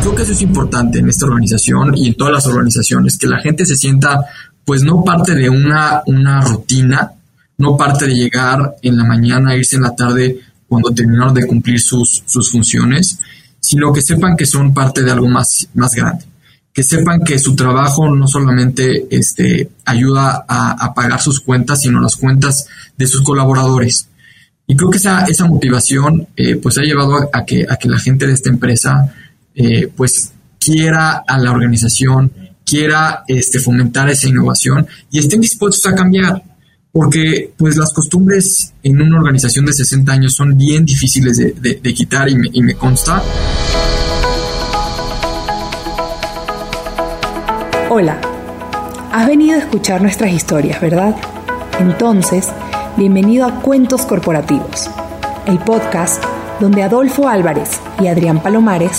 creo que eso es importante en esta organización y en todas las organizaciones, que la gente se sienta pues no parte de una, una rutina, no parte de llegar en la mañana, irse en la tarde cuando terminaron de cumplir sus, sus funciones, sino que sepan que son parte de algo más, más grande. Que sepan que su trabajo no solamente este, ayuda a, pagar sus cuentas, sino las cuentas de sus colaboradores. Y creo que esa, esa motivación eh, pues ha llevado a, que, a que la gente de esta empresa eh, pues quiera a la organización, quiera este, fomentar esa innovación y estén dispuestos a cambiar porque pues las costumbres en una organización de 60 años son bien difíciles de, quitar y me, y me consta. Hola, has venido a escuchar nuestras historias, ¿verdad? Entonces, bienvenido a Cuentos Corporativos, el podcast donde Adolfo Álvarez y Adrián Palomares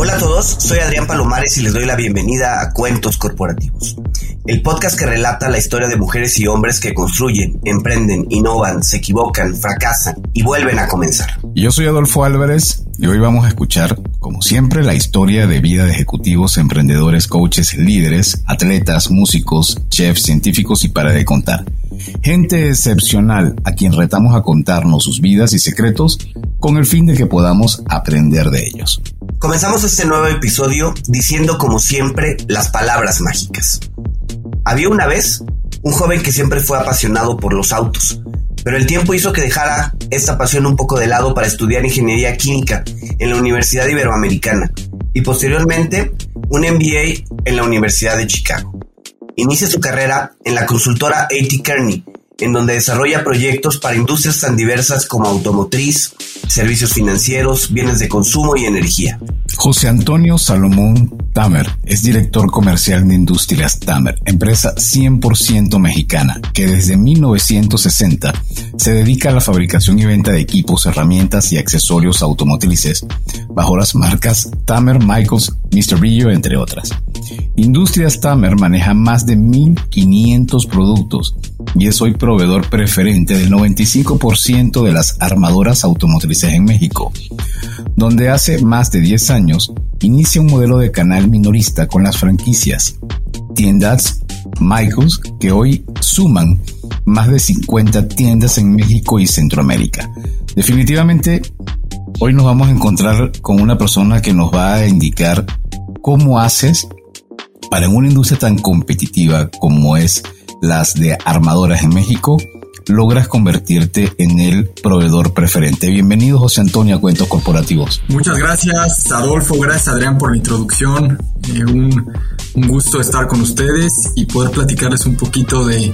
Hola a todos, soy Adrián Palomares y les doy la bienvenida a Cuentos Corporativos el podcast que relata la historia de mujeres y hombres que construyen, emprenden, innovan, se equivocan, fracasan y vuelven a comenzar. Yo soy Adolfo Álvarez y hoy vamos a escuchar, como siempre, la historia de vida de ejecutivos, emprendedores, coaches, líderes, atletas, músicos, chefs, científicos y para de contar. Gente excepcional a quien retamos a contarnos sus vidas y secretos con el fin de que podamos aprender de ellos. Comenzamos este nuevo episodio diciendo como siempre las palabras mágicas. Había una vez un joven que siempre fue apasionado por los autos, pero el tiempo hizo que dejara esta pasión un poco de lado para estudiar ingeniería química en la Universidad Iberoamericana y posteriormente un MBA en la Universidad de Chicago. Inicia su carrera en la consultora A.T. Kearney, en donde desarrolla proyectos para industrias tan diversas como automotriz, servicios financieros, bienes de consumo y energía. José Antonio Salomón Tamer es director comercial de Industrias Tamer, empresa 100% mexicana que desde 1960 se dedica a la fabricación y venta de equipos, herramientas y accesorios automotrices bajo las marcas Tamer, Michaels, Mr. Brillo, entre otras. Industrias Tamer maneja más de 1.500 productos y es hoy proveedor preferente del 95% de las armadoras automotrices en México, donde hace más de 10 años inicia un modelo de canal minorista con las franquicias Tiendas Michaels que hoy suman más de 50 tiendas en México y Centroamérica. Definitivamente, hoy nos vamos a encontrar con una persona que nos va a indicar cómo haces para en una industria tan competitiva como es las de armadoras en México, logras convertirte en el proveedor preferente. Bienvenido José Antonio a Cuentos Corporativos. Muchas gracias Adolfo, gracias Adrián por la introducción. Eh, un, gusto estar con ustedes y poder platicarles un poquito de,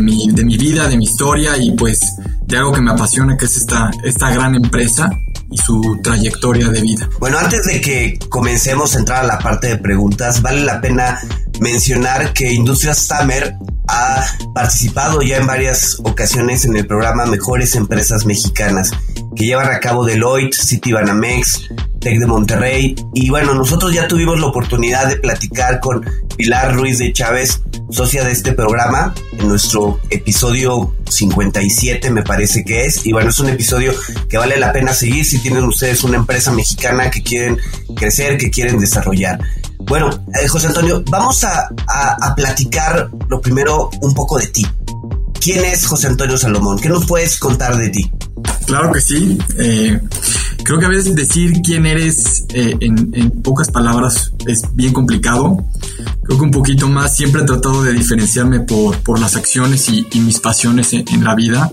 mi, de mi vida, de mi historia y pues de algo que me apasiona que es esta, esta gran empresa y su trayectoria de vida. Bueno, antes de que comencemos a entrar a la parte de preguntas, vale la pena mencionar que Industrias Tamer ha participado ya en varias ocasiones en el programa Mejores Empresas Mexicanas que llevan a cabo Deloitte, Citibanamex, Tec de Monterrey y bueno, nosotros ya tuvimos la oportunidad de platicar con Pilar Ruiz de Chávez, socia de este programa, en nuestro episodio 57 me parece que es y bueno, es un episodio que vale la pena seguir si tienen ustedes una empresa mexicana que quieren crecer, que quieren desarrollar. Bueno, eh, José Antonio, vamos a, platicar lo primero un poco de ti. ¿Quién es José Antonio Salomón? ¿Qué nos puedes contar de ti? Claro que sí. Eh, creo que a veces decir quién eres eh, en, pocas palabras es bien complicado. Creo que un poquito más siempre he tratado de diferenciarme por, las acciones y, mis pasiones en, la vida.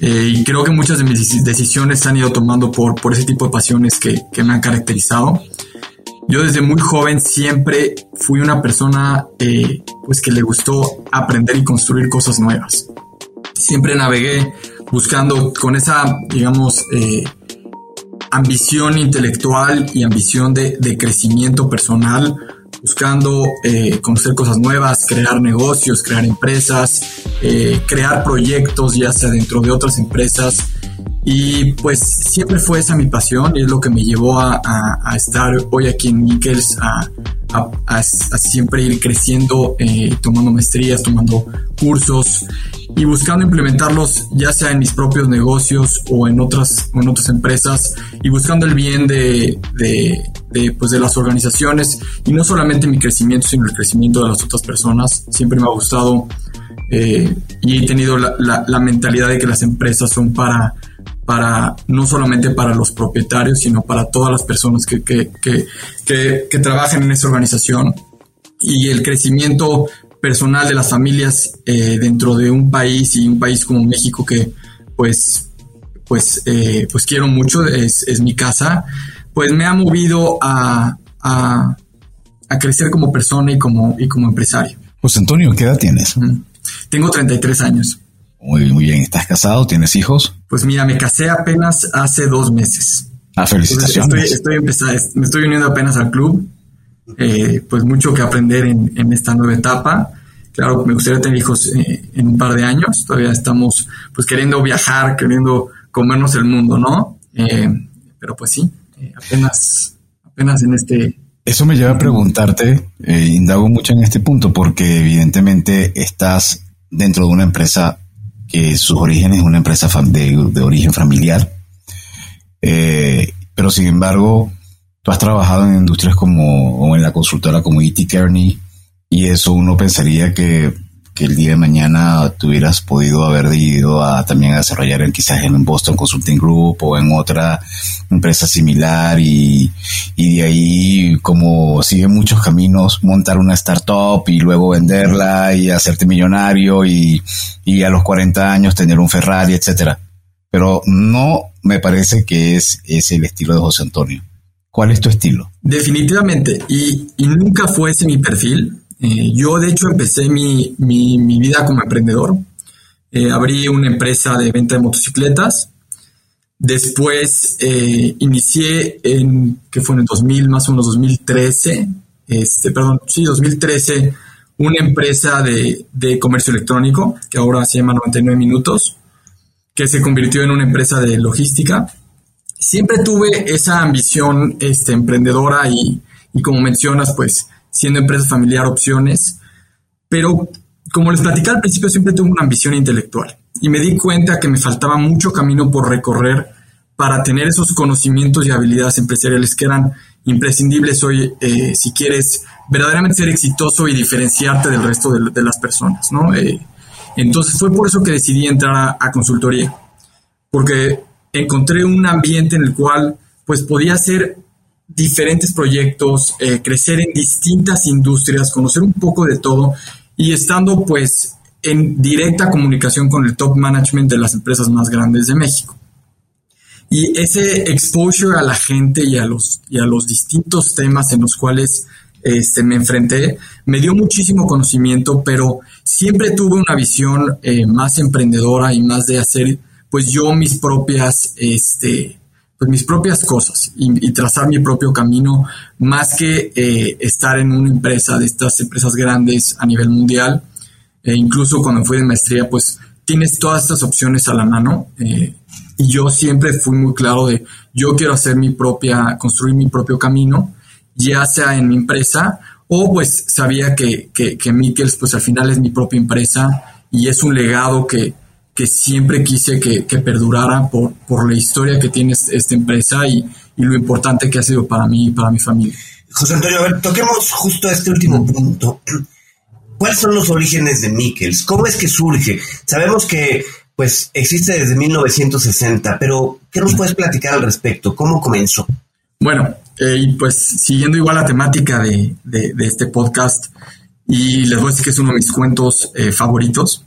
y creo que muchas de mis decisiones se han ido tomando por, por ese tipo de pasiones que, que me han caracterizado. Yo desde muy joven siempre fui una persona eh, pues que le gustó aprender y construir cosas nuevas. Siempre navegué buscando con esa, digamos, eh, ambición intelectual y ambición de, crecimiento personal buscando eh, conocer cosas nuevas, crear negocios, crear empresas, eh, crear proyectos, ya sea dentro de otras empresas. Y pues siempre fue esa mi pasión y es lo que me llevó a, estar hoy aquí en Nickels, a, siempre ir creciendo, eh, tomando maestrías, tomando cursos y buscando implementarlos ya sea en mis propios negocios o en otras, en otras empresas y buscando el bien de, de, pues de las organizaciones y no solamente mi crecimiento, sino el crecimiento de las otras personas. Siempre me ha gustado eh, y he tenido la, la, mentalidad de que las empresas son para, para, no solamente para los propietarios, sino para todas las personas que, que, que, que, que trabajan en esa organización. Y el crecimiento personal de las familias eh, dentro de un país y un país como México que pues pues eh, pues quiero mucho es, es, mi casa pues me ha movido a, a, a, crecer como persona y como y como empresario José Antonio ¿qué edad tienes? tengo 33 años muy, muy bien ¿estás casado? ¿tienes hijos? pues mira me casé apenas hace dos meses Ah, felicitaciones. estoy, estoy me estoy uniendo apenas al club eh, pues mucho que aprender en, esta nueva etapa. Claro, me gustaría tener hijos eh, en un par de años. Todavía estamos pues queriendo viajar, queriendo comernos el mundo, ¿no? Eh, pero pues sí, apenas, apenas en este... Eso me lleva a preguntarte, indago mucho en este punto, porque evidentemente estás dentro de una empresa que sus orígenes es una empresa de, de origen familiar, pero sin embargo Tú has trabajado en industrias como, o en la consultora como E.T. Kearney, y eso uno pensaría que, el día de mañana tuvieras podido haber ido a también a desarrollar en, quizás en Boston Consulting Group o en otra empresa similar y, y de ahí como sigue muchos caminos montar una startup y luego venderla y hacerte millonario y, y a los 40 años tener un Ferrari, etcétera. Pero no me parece que es, es el estilo de José Antonio. ¿Cuál es tu estilo? Definitivamente, y, nunca fue ese mi perfil. Eh, yo de hecho empecé mi, vida como emprendedor. Eh, abrí una empresa de venta de motocicletas. Después eh, inicié en, que fue en el 2000, más o menos 2013, este, perdón, sí, 2013, una empresa de, de comercio electrónico, que ahora se llama 99 Minutos, que se convirtió en una empresa de logística siempre tuve esa ambición este, emprendedora y, como mencionas, pues siendo empresa familiar opciones, pero como les platicé al principio, siempre tuve una ambición intelectual y me di cuenta que me faltaba mucho camino por recorrer para tener esos conocimientos y habilidades empresariales que eran imprescindibles hoy eh, si quieres verdaderamente ser exitoso y diferenciarte del resto de, las personas, ¿no? Eh, entonces fue por eso que decidí entrar a, a consultoría, porque encontré un ambiente en el cual pues podía hacer diferentes proyectos, eh, crecer en distintas industrias, conocer un poco de todo y estando pues en directa comunicación con el top management de las empresas más grandes de México. Y ese exposure a la gente y a los, y a los distintos temas en los cuales este, me enfrenté me dio muchísimo conocimiento, pero siempre tuve una visión eh, más emprendedora y más de hacer pues yo mis propias, este, pues mis propias cosas y, trazar mi propio camino, más que eh, estar en una empresa de estas empresas grandes a nivel mundial. E incluso cuando fui de maestría, pues tienes todas estas opciones a la mano. Eh, y yo siempre fui muy claro de yo quiero hacer mi propia, construir mi propio camino, ya sea en mi empresa o pues sabía que, que, que Mikkels pues al final es mi propia empresa y es un legado que, que siempre quise que, perdurara por, por, la historia que tiene esta empresa y, lo importante que ha sido para mí y para mi familia. José Antonio, a ver, toquemos justo este último punto. ¿Cuáles son los orígenes de Mikkels? ¿Cómo es que surge? Sabemos que pues existe desde 1960, pero ¿qué nos puedes platicar al respecto? ¿Cómo comenzó? Bueno, eh, pues siguiendo igual la temática de, este podcast, y les voy a decir que es uno de mis cuentos eh, favoritos.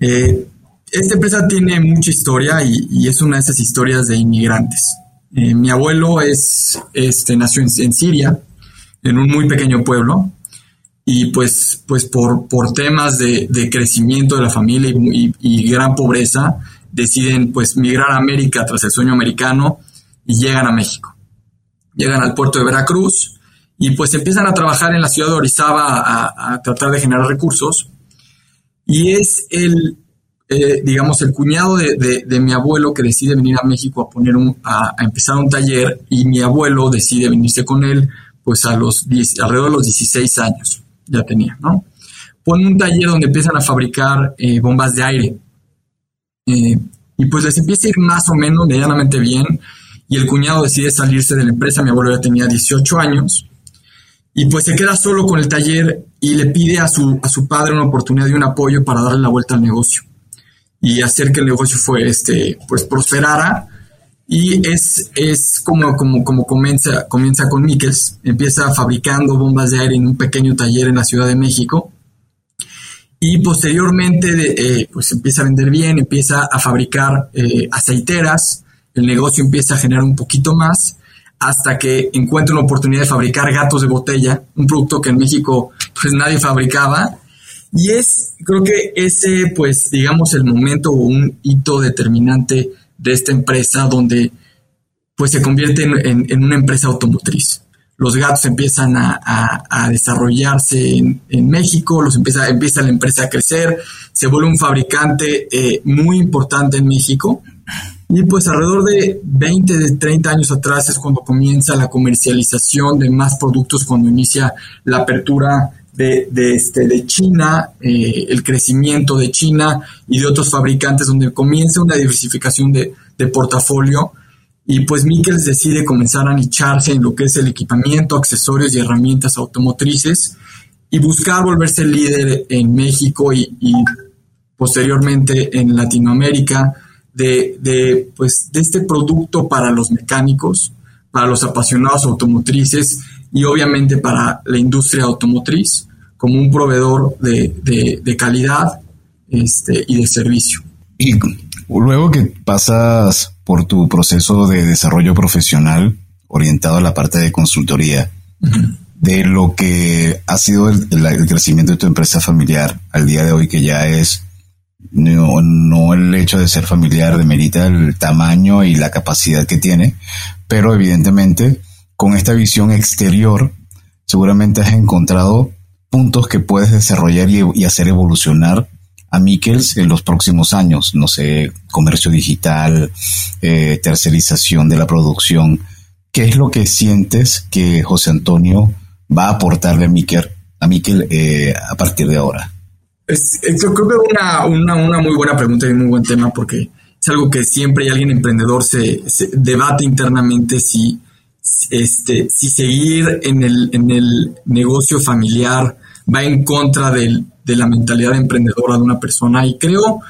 Eh, esta empresa tiene mucha historia y, es una de esas historias de inmigrantes. Eh, mi abuelo es, este, nació en, Siria, en un muy pequeño pueblo, y pues, pues por, por temas de, crecimiento de la familia y, gran pobreza, deciden pues migrar a América tras el sueño americano y llegan a México. Llegan al puerto de Veracruz y pues empiezan a trabajar en la ciudad de Orizaba a, tratar de generar recursos. Y es el, eh, digamos, el cuñado de, mi abuelo que decide venir a México a poner un, a, empezar un taller y mi abuelo decide venirse con él, pues a los alrededor de los 16 años ya tenía, ¿no? Pone un taller donde empiezan a fabricar eh, bombas de aire. Eh, y pues les empieza a ir más o menos medianamente bien. Y el cuñado decide salirse de la empresa. Mi abuelo ya tenía 18 años. Y pues se queda solo con el taller y le pide a su, a su padre una oportunidad y un apoyo para darle la vuelta al negocio y hacer que el negocio fue, este, pues prosperara. Y es, es como, como, como comienza, comienza con Mikkels, empieza fabricando bombas de aire en un pequeño taller en la Ciudad de México y posteriormente eh, pues empieza a vender bien, empieza a fabricar eh, aceiteras, el negocio empieza a generar un poquito más hasta que encuentra una oportunidad de fabricar gatos de botella, un producto que en México pues nadie fabricaba. Y es, creo que ese, pues, digamos, el momento o un hito determinante de esta empresa donde, pues, se convierte en, una empresa automotriz. Los gatos empiezan a, desarrollarse en, México, los empieza, empieza la empresa a crecer, se vuelve un fabricante eh, muy importante en México y pues alrededor de 20, de 30 años atrás es cuando comienza la comercialización de más productos, cuando inicia la apertura de, de, este, de China, eh, el crecimiento de China y de otros fabricantes, donde comienza una diversificación de, de portafolio. Y pues Mikkels decide comenzar a nicharse en lo que es el equipamiento, accesorios y herramientas automotrices y buscar volverse líder en México y, y posteriormente en Latinoamérica de, pues, de este producto para los mecánicos, para los apasionados automotrices y obviamente para la industria automotriz como un proveedor de, calidad este, y de servicio. Y luego que pasas por tu proceso de desarrollo profesional orientado a la parte de consultoría, de lo que ha sido el, crecimiento de tu empresa familiar al día de hoy, que ya es no, no el hecho de ser familiar demerita el tamaño y la capacidad que tiene, pero evidentemente con esta visión exterior seguramente has encontrado puntos que puedes desarrollar y, hacer evolucionar a Mikkels en los próximos años, no sé, comercio digital, eh, tercerización de la producción. ¿Qué es lo que sientes que José Antonio va a aportarle a Mikel, a Mikel eh, a partir de ahora? Es, creo que una, una, una muy buena pregunta y muy buen tema porque es algo que siempre alguien emprendedor se, debate internamente si, este, si seguir en el, en el negocio familiar va en contra de la mentalidad emprendedora de una persona y creo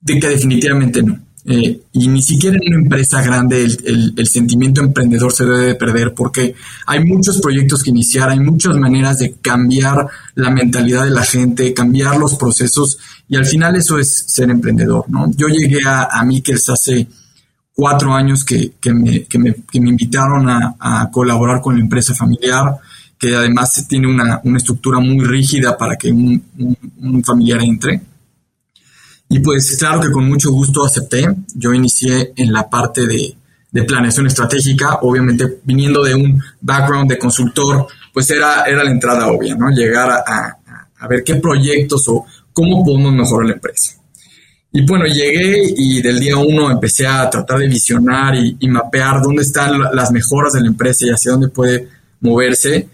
de que definitivamente no. Eh, y ni siquiera en una empresa grande el, sentimiento emprendedor se debe de perder porque hay muchos proyectos que iniciar, hay muchas maneras de cambiar la mentalidad de la gente, cambiar los procesos y al final eso es ser emprendedor, ¿no? Yo llegué a, a hace cuatro años que, me, invitaron a, colaborar con la empresa familiar, que además tiene una, estructura muy rígida para que un familiar entre. Y pues claro que con mucho gusto acepté. Yo inicié en la parte de, planeación estratégica, obviamente viniendo de un background de consultor, pues era, era la entrada obvia, ¿no? Llegar a, ver qué proyectos o cómo podemos mejorar la empresa. Y bueno, llegué y del día uno empecé a tratar de visionar y, mapear dónde están las mejoras de la empresa y hacia dónde puede moverse.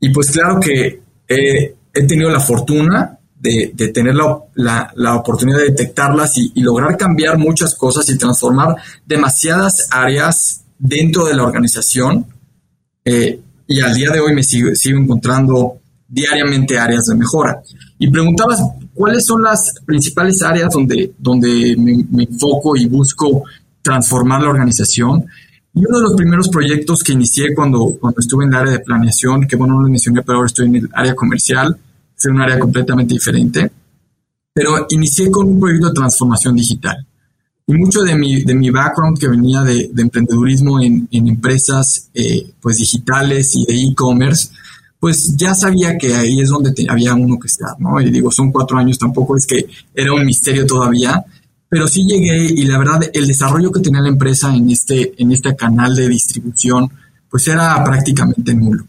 Y pues claro que he tenido la fortuna de, tener la, la, oportunidad de detectarlas y, lograr cambiar muchas cosas y transformar demasiadas áreas dentro de la organización. Eh, y al día de hoy me sigo, sigo encontrando diariamente áreas de mejora. Y preguntabas, ¿cuáles son las principales áreas donde, donde me, enfoco y busco transformar la organización? Y uno de los primeros proyectos que inicié cuando, cuando estuve en el área de planeación, que bueno, no lo mencioné, pero ahora estoy en el área comercial, es un área completamente diferente, pero inicié con un proyecto de transformación digital. Y mucho de mi, de mi background que venía de, emprendedurismo en, empresas eh, pues digitales y de e-commerce, pues ya sabía que ahí es donde había uno que estar, ¿no? Y digo, son cuatro años, tampoco es que era un misterio todavía, pero sí llegué y la verdad el desarrollo que tenía la empresa en este, en este canal de distribución, pues era prácticamente nulo.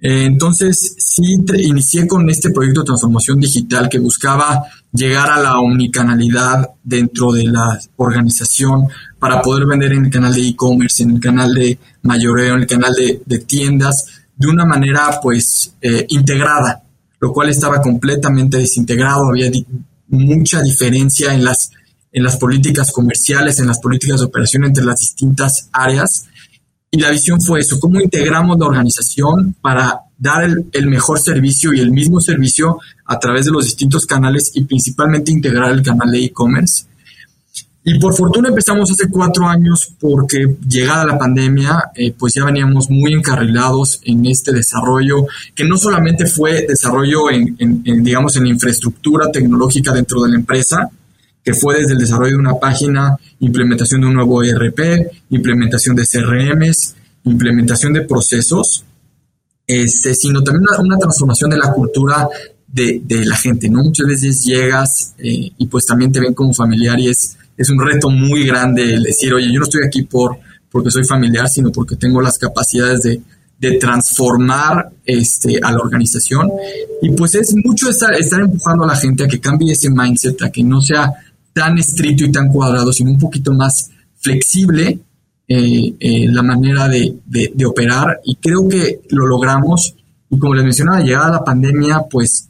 Eh, entonces, sí, inicié con este proyecto de transformación digital que buscaba llegar a la omnicanalidad dentro de la organización para poder vender en el canal de e-commerce, en el canal de mayoreo, en el canal de, tiendas, de una manera pues eh, integrada, lo cual estaba completamente desintegrado, había mucha diferencia en las, en las políticas comerciales, en las políticas de operación entre las distintas áreas y la visión fue eso, cómo integramos la organización para dar el, mejor servicio y el mismo servicio a través de los distintos canales y principalmente integrar el canal de e-commerce. Y por fortuna empezamos hace cuatro años porque llegada la pandemia, eh, pues ya veníamos muy encarrilados en este desarrollo, que no solamente fue desarrollo en, digamos, en infraestructura tecnológica dentro de la empresa, que fue desde el desarrollo de una página, implementación de un nuevo ERP, implementación de CRMs, implementación de procesos, este, sino también una, transformación de la cultura de, la gente, ¿no? Muchas veces llegas eh, y pues también te ven como familiar y es, es un reto muy grande el decir, oye, yo no estoy aquí por, porque soy familiar, sino porque tengo las capacidades de, transformar este, a la organización. Y pues es mucho estar, estar empujando a la gente a que cambie ese mindset, a que no sea tan estricto y tan cuadrado, sino un poquito más flexible eh, eh, la manera de, operar y creo que lo logramos. Y como les mencionaba, llegada la pandemia, pues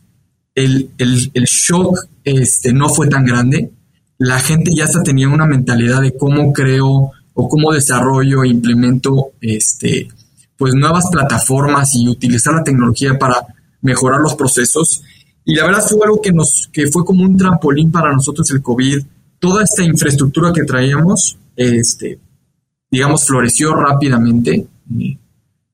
el, shock este, no fue tan grande. La gente ya hasta tenía una mentalidad de cómo creo o cómo desarrollo e implemento este, pues nuevas plataformas y utilizar la tecnología para mejorar los procesos. Y la verdad fue algo que, nos, que fue como un trampolín para nosotros el COVID. Toda esta infraestructura que traíamos, este, digamos, floreció rápidamente.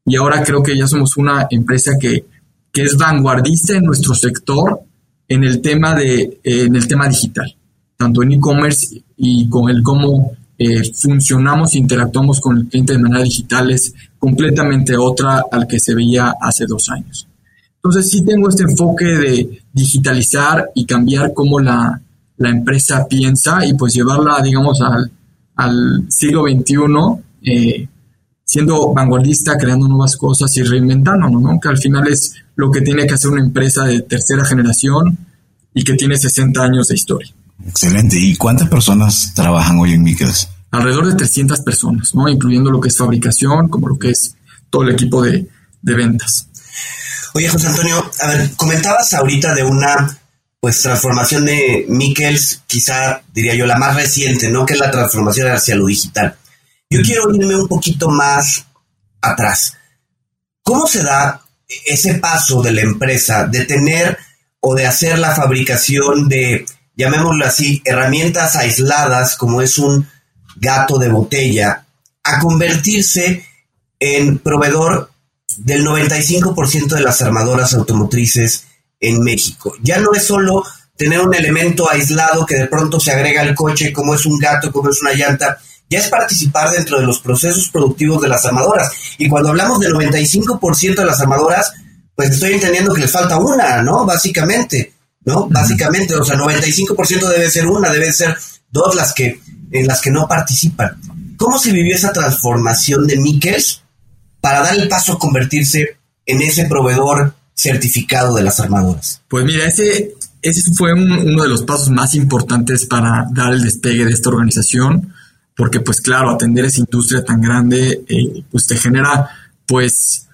Y ahora creo que ya somos una empresa que, es vanguardista en nuestro sector en el tema, de, en el tema digital, tanto en e-commerce y con el cómo eh, funcionamos e interactuamos con el cliente de manera digital es completamente otra al que se veía hace dos años. Entonces sí tengo este enfoque de digitalizar y cambiar cómo la, empresa piensa y pues llevarla, digamos, al, al siglo XXI, eh, siendo vanguardista, creando nuevas cosas y reinventándonos, ¿no? Que al final es lo que tiene que hacer una empresa de tercera generación y que tiene 60 años de historia. Excelente. ¿Y cuántas personas trabajan hoy en Mikels? Alrededor de 300 personas, ¿no? Incluyendo lo que es fabricación, como lo que es todo el equipo de, de ventas. Oye, José Antonio, a ver, comentabas ahorita de una pues transformación de Mikkels, quizá diría yo la más reciente, ¿no? Que es la transformación hacia lo digital. Yo quiero irme un poquito más atrás. ¿Cómo se da ese paso de la empresa de tener o de hacer la fabricación de, llamémoslo así, herramientas aisladas como es un gato de botella, a convertirse en proveedor del 95% de las armadoras automotrices en México. Ya no es solo tener un elemento aislado que de pronto se agrega al coche, como es un gato, como es una llanta, ya es participar dentro de los procesos productivos de las armadoras. Y cuando hablamos del 95% de las armadoras, pues estoy entendiendo que les falta una, ¿no? Básicamente, ¿no? Básicamente, o sea, 95% debe ser una, deben ser dos las que, en las que no participan. ¿Cómo se vivió esa transformación de Mikers para dar el paso a convertirse en ese proveedor certificado de las armadoras? Pues mira, ese, ese fue uno de los pasos más importantes para dar el despegue de esta organización, porque pues claro, atender esa industria tan grande, eh, pues te genera, pues,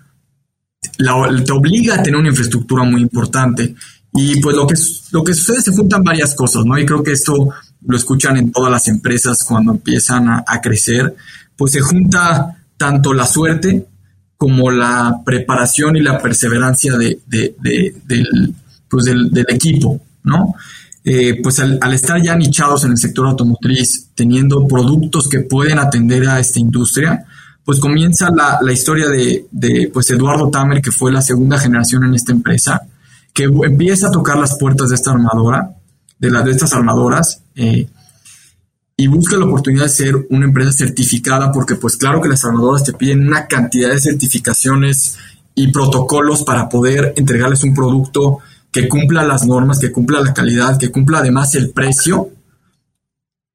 te obliga a tener una infraestructura muy importante. Y pues lo que, lo que sucede se juntan varias cosas, ¿no? Y creo que esto lo escuchan en todas las empresas cuando empiezan a, a crecer, pues se junta tanto la suerte, como la preparación y la perseverancia de, del, pues del, equipo, ¿no? Eh, pues al, estar ya nichados en el sector automotriz, teniendo productos que pueden atender a esta industria, pues comienza la, historia de, pues Eduardo Tamer, que fue la segunda generación en esta empresa, que empieza a tocar las puertas de esta armadora, de, la, de estas armadoras, eh, y busca la oportunidad de ser una empresa certificada porque pues claro que las armadoras te piden una cantidad de certificaciones y protocolos para poder entregarles un producto que cumpla las normas, que cumpla la calidad, que cumpla además el precio.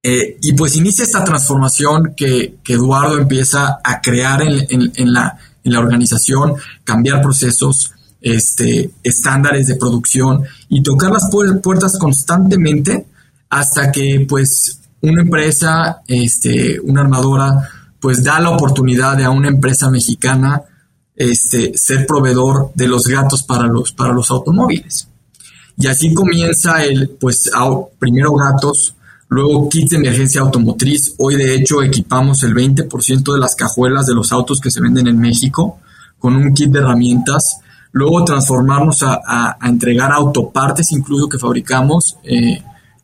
Eh, y pues inicia esta transformación que, Eduardo empieza a crear en, la, en la organización, cambiar procesos, este, estándares de producción y tocar las puertas constantemente hasta que pues una empresa, este, una armadora, pues da la oportunidad de a una empresa mexicana este, ser proveedor de los gatos para los, para los automóviles. Y así comienza el, pues, primero gatos, luego kits de emergencia automotriz. Hoy, de hecho, equipamos el 20% de las cajuelas de los autos que se venden en México con un kit de herramientas. Luego transformarnos a, entregar autopartes, incluso que fabricamos eh,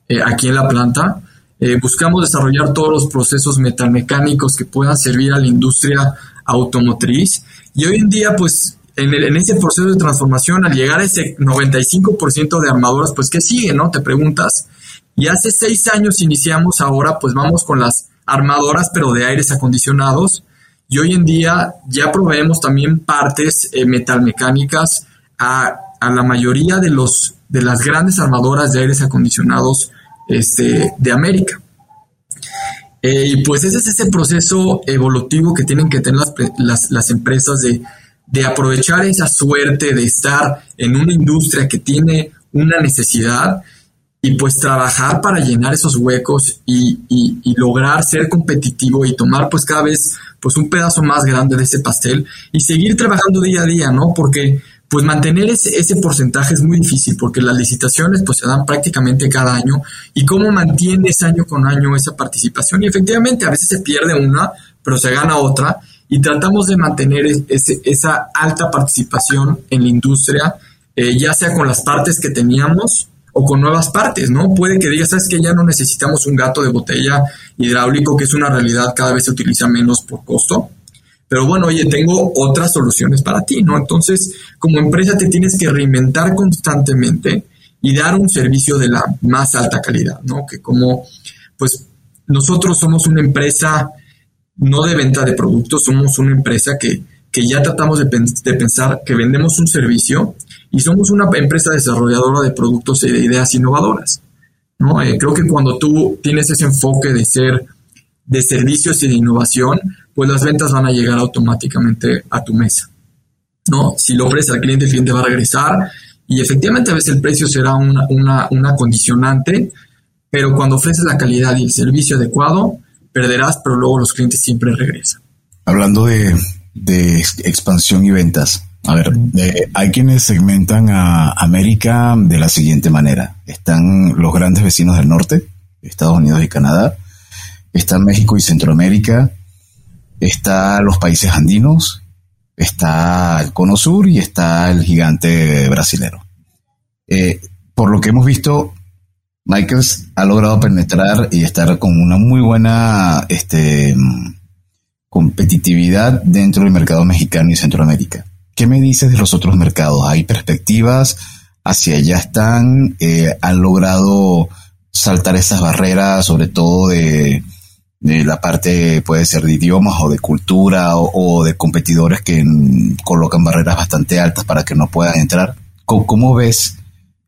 eh, aquí en la planta. Eh, buscamos desarrollar todos los procesos metalmecánicos que puedan servir a la industria automotriz. Y hoy en día, pues, en, ese proceso de transformación, al llegar a ese 95% de armadoras, pues, ¿qué sigue, no? Te preguntas. Y hace seis años iniciamos, ahora pues vamos con las armadoras, pero de aires acondicionados. Y hoy en día ya proveemos también partes eh, metalmecánicas a, la mayoría de, los, de las grandes armadoras de aires acondicionados este, de América. Eh, y pues ese es ese proceso evolutivo que tienen que tener las, las, empresas de, de, aprovechar esa suerte de estar en una industria que tiene una necesidad y pues trabajar para llenar esos huecos y, y, lograr ser competitivo y tomar pues cada vez pues un pedazo más grande de ese pastel y seguir trabajando día a día, ¿no? Porque pues mantener ese, ese, porcentaje es muy difícil porque las licitaciones pues se dan prácticamente cada año y cómo mantienes año con año esa participación y efectivamente a veces se pierde una pero se gana otra y tratamos de mantener ese, esa alta participación en la industria eh, ya sea con las partes que teníamos o con nuevas partes, ¿no? Puede que digas, sabes que ya no necesitamos un gato de botella hidráulico, que es una realidad, cada vez se utiliza menos por costo, pero bueno, oye, tengo otras soluciones para ti, ¿no? Entonces, como empresa te tienes que reinventar constantemente y dar un servicio de la más alta calidad, ¿no? Que como, pues, nosotros somos una empresa no de venta de productos, somos una empresa que, que ya tratamos de, pensar que vendemos un servicio y somos una empresa desarrolladora de productos y de ideas innovadoras. ¿no? Eh, creo que cuando tú tienes ese enfoque de ser de servicios y de innovación, pues las ventas van a llegar automáticamente a tu mesa. ¿no? Si lo ofreces al cliente, el cliente va a regresar y efectivamente a veces el precio será una, una, condicionante, pero cuando ofreces la calidad y el servicio adecuado, perderás, pero luego los clientes siempre regresan. Hablando de, de expansión y ventas, a ver, eh, hay quienes segmentan a América de la siguiente manera. Están los grandes vecinos del norte, Estados Unidos y Canadá. Está México y Centroamérica está los países andinos, está el Cono Sur y está el gigante brasilero. Eh, por lo que hemos visto, Michaels ha logrado penetrar y estar con una muy buena este, competitividad dentro del mercado mexicano y Centroamérica. ¿Qué me dices de los otros mercados? ¿Hay perspectivas? ¿Hacia allá están? Eh, ¿Han logrado saltar esas barreras, sobre todo de, de la parte puede ser de idiomas o de cultura o, de competidores que colocan barreras bastante altas para que no puedan entrar. ¿Cómo, ves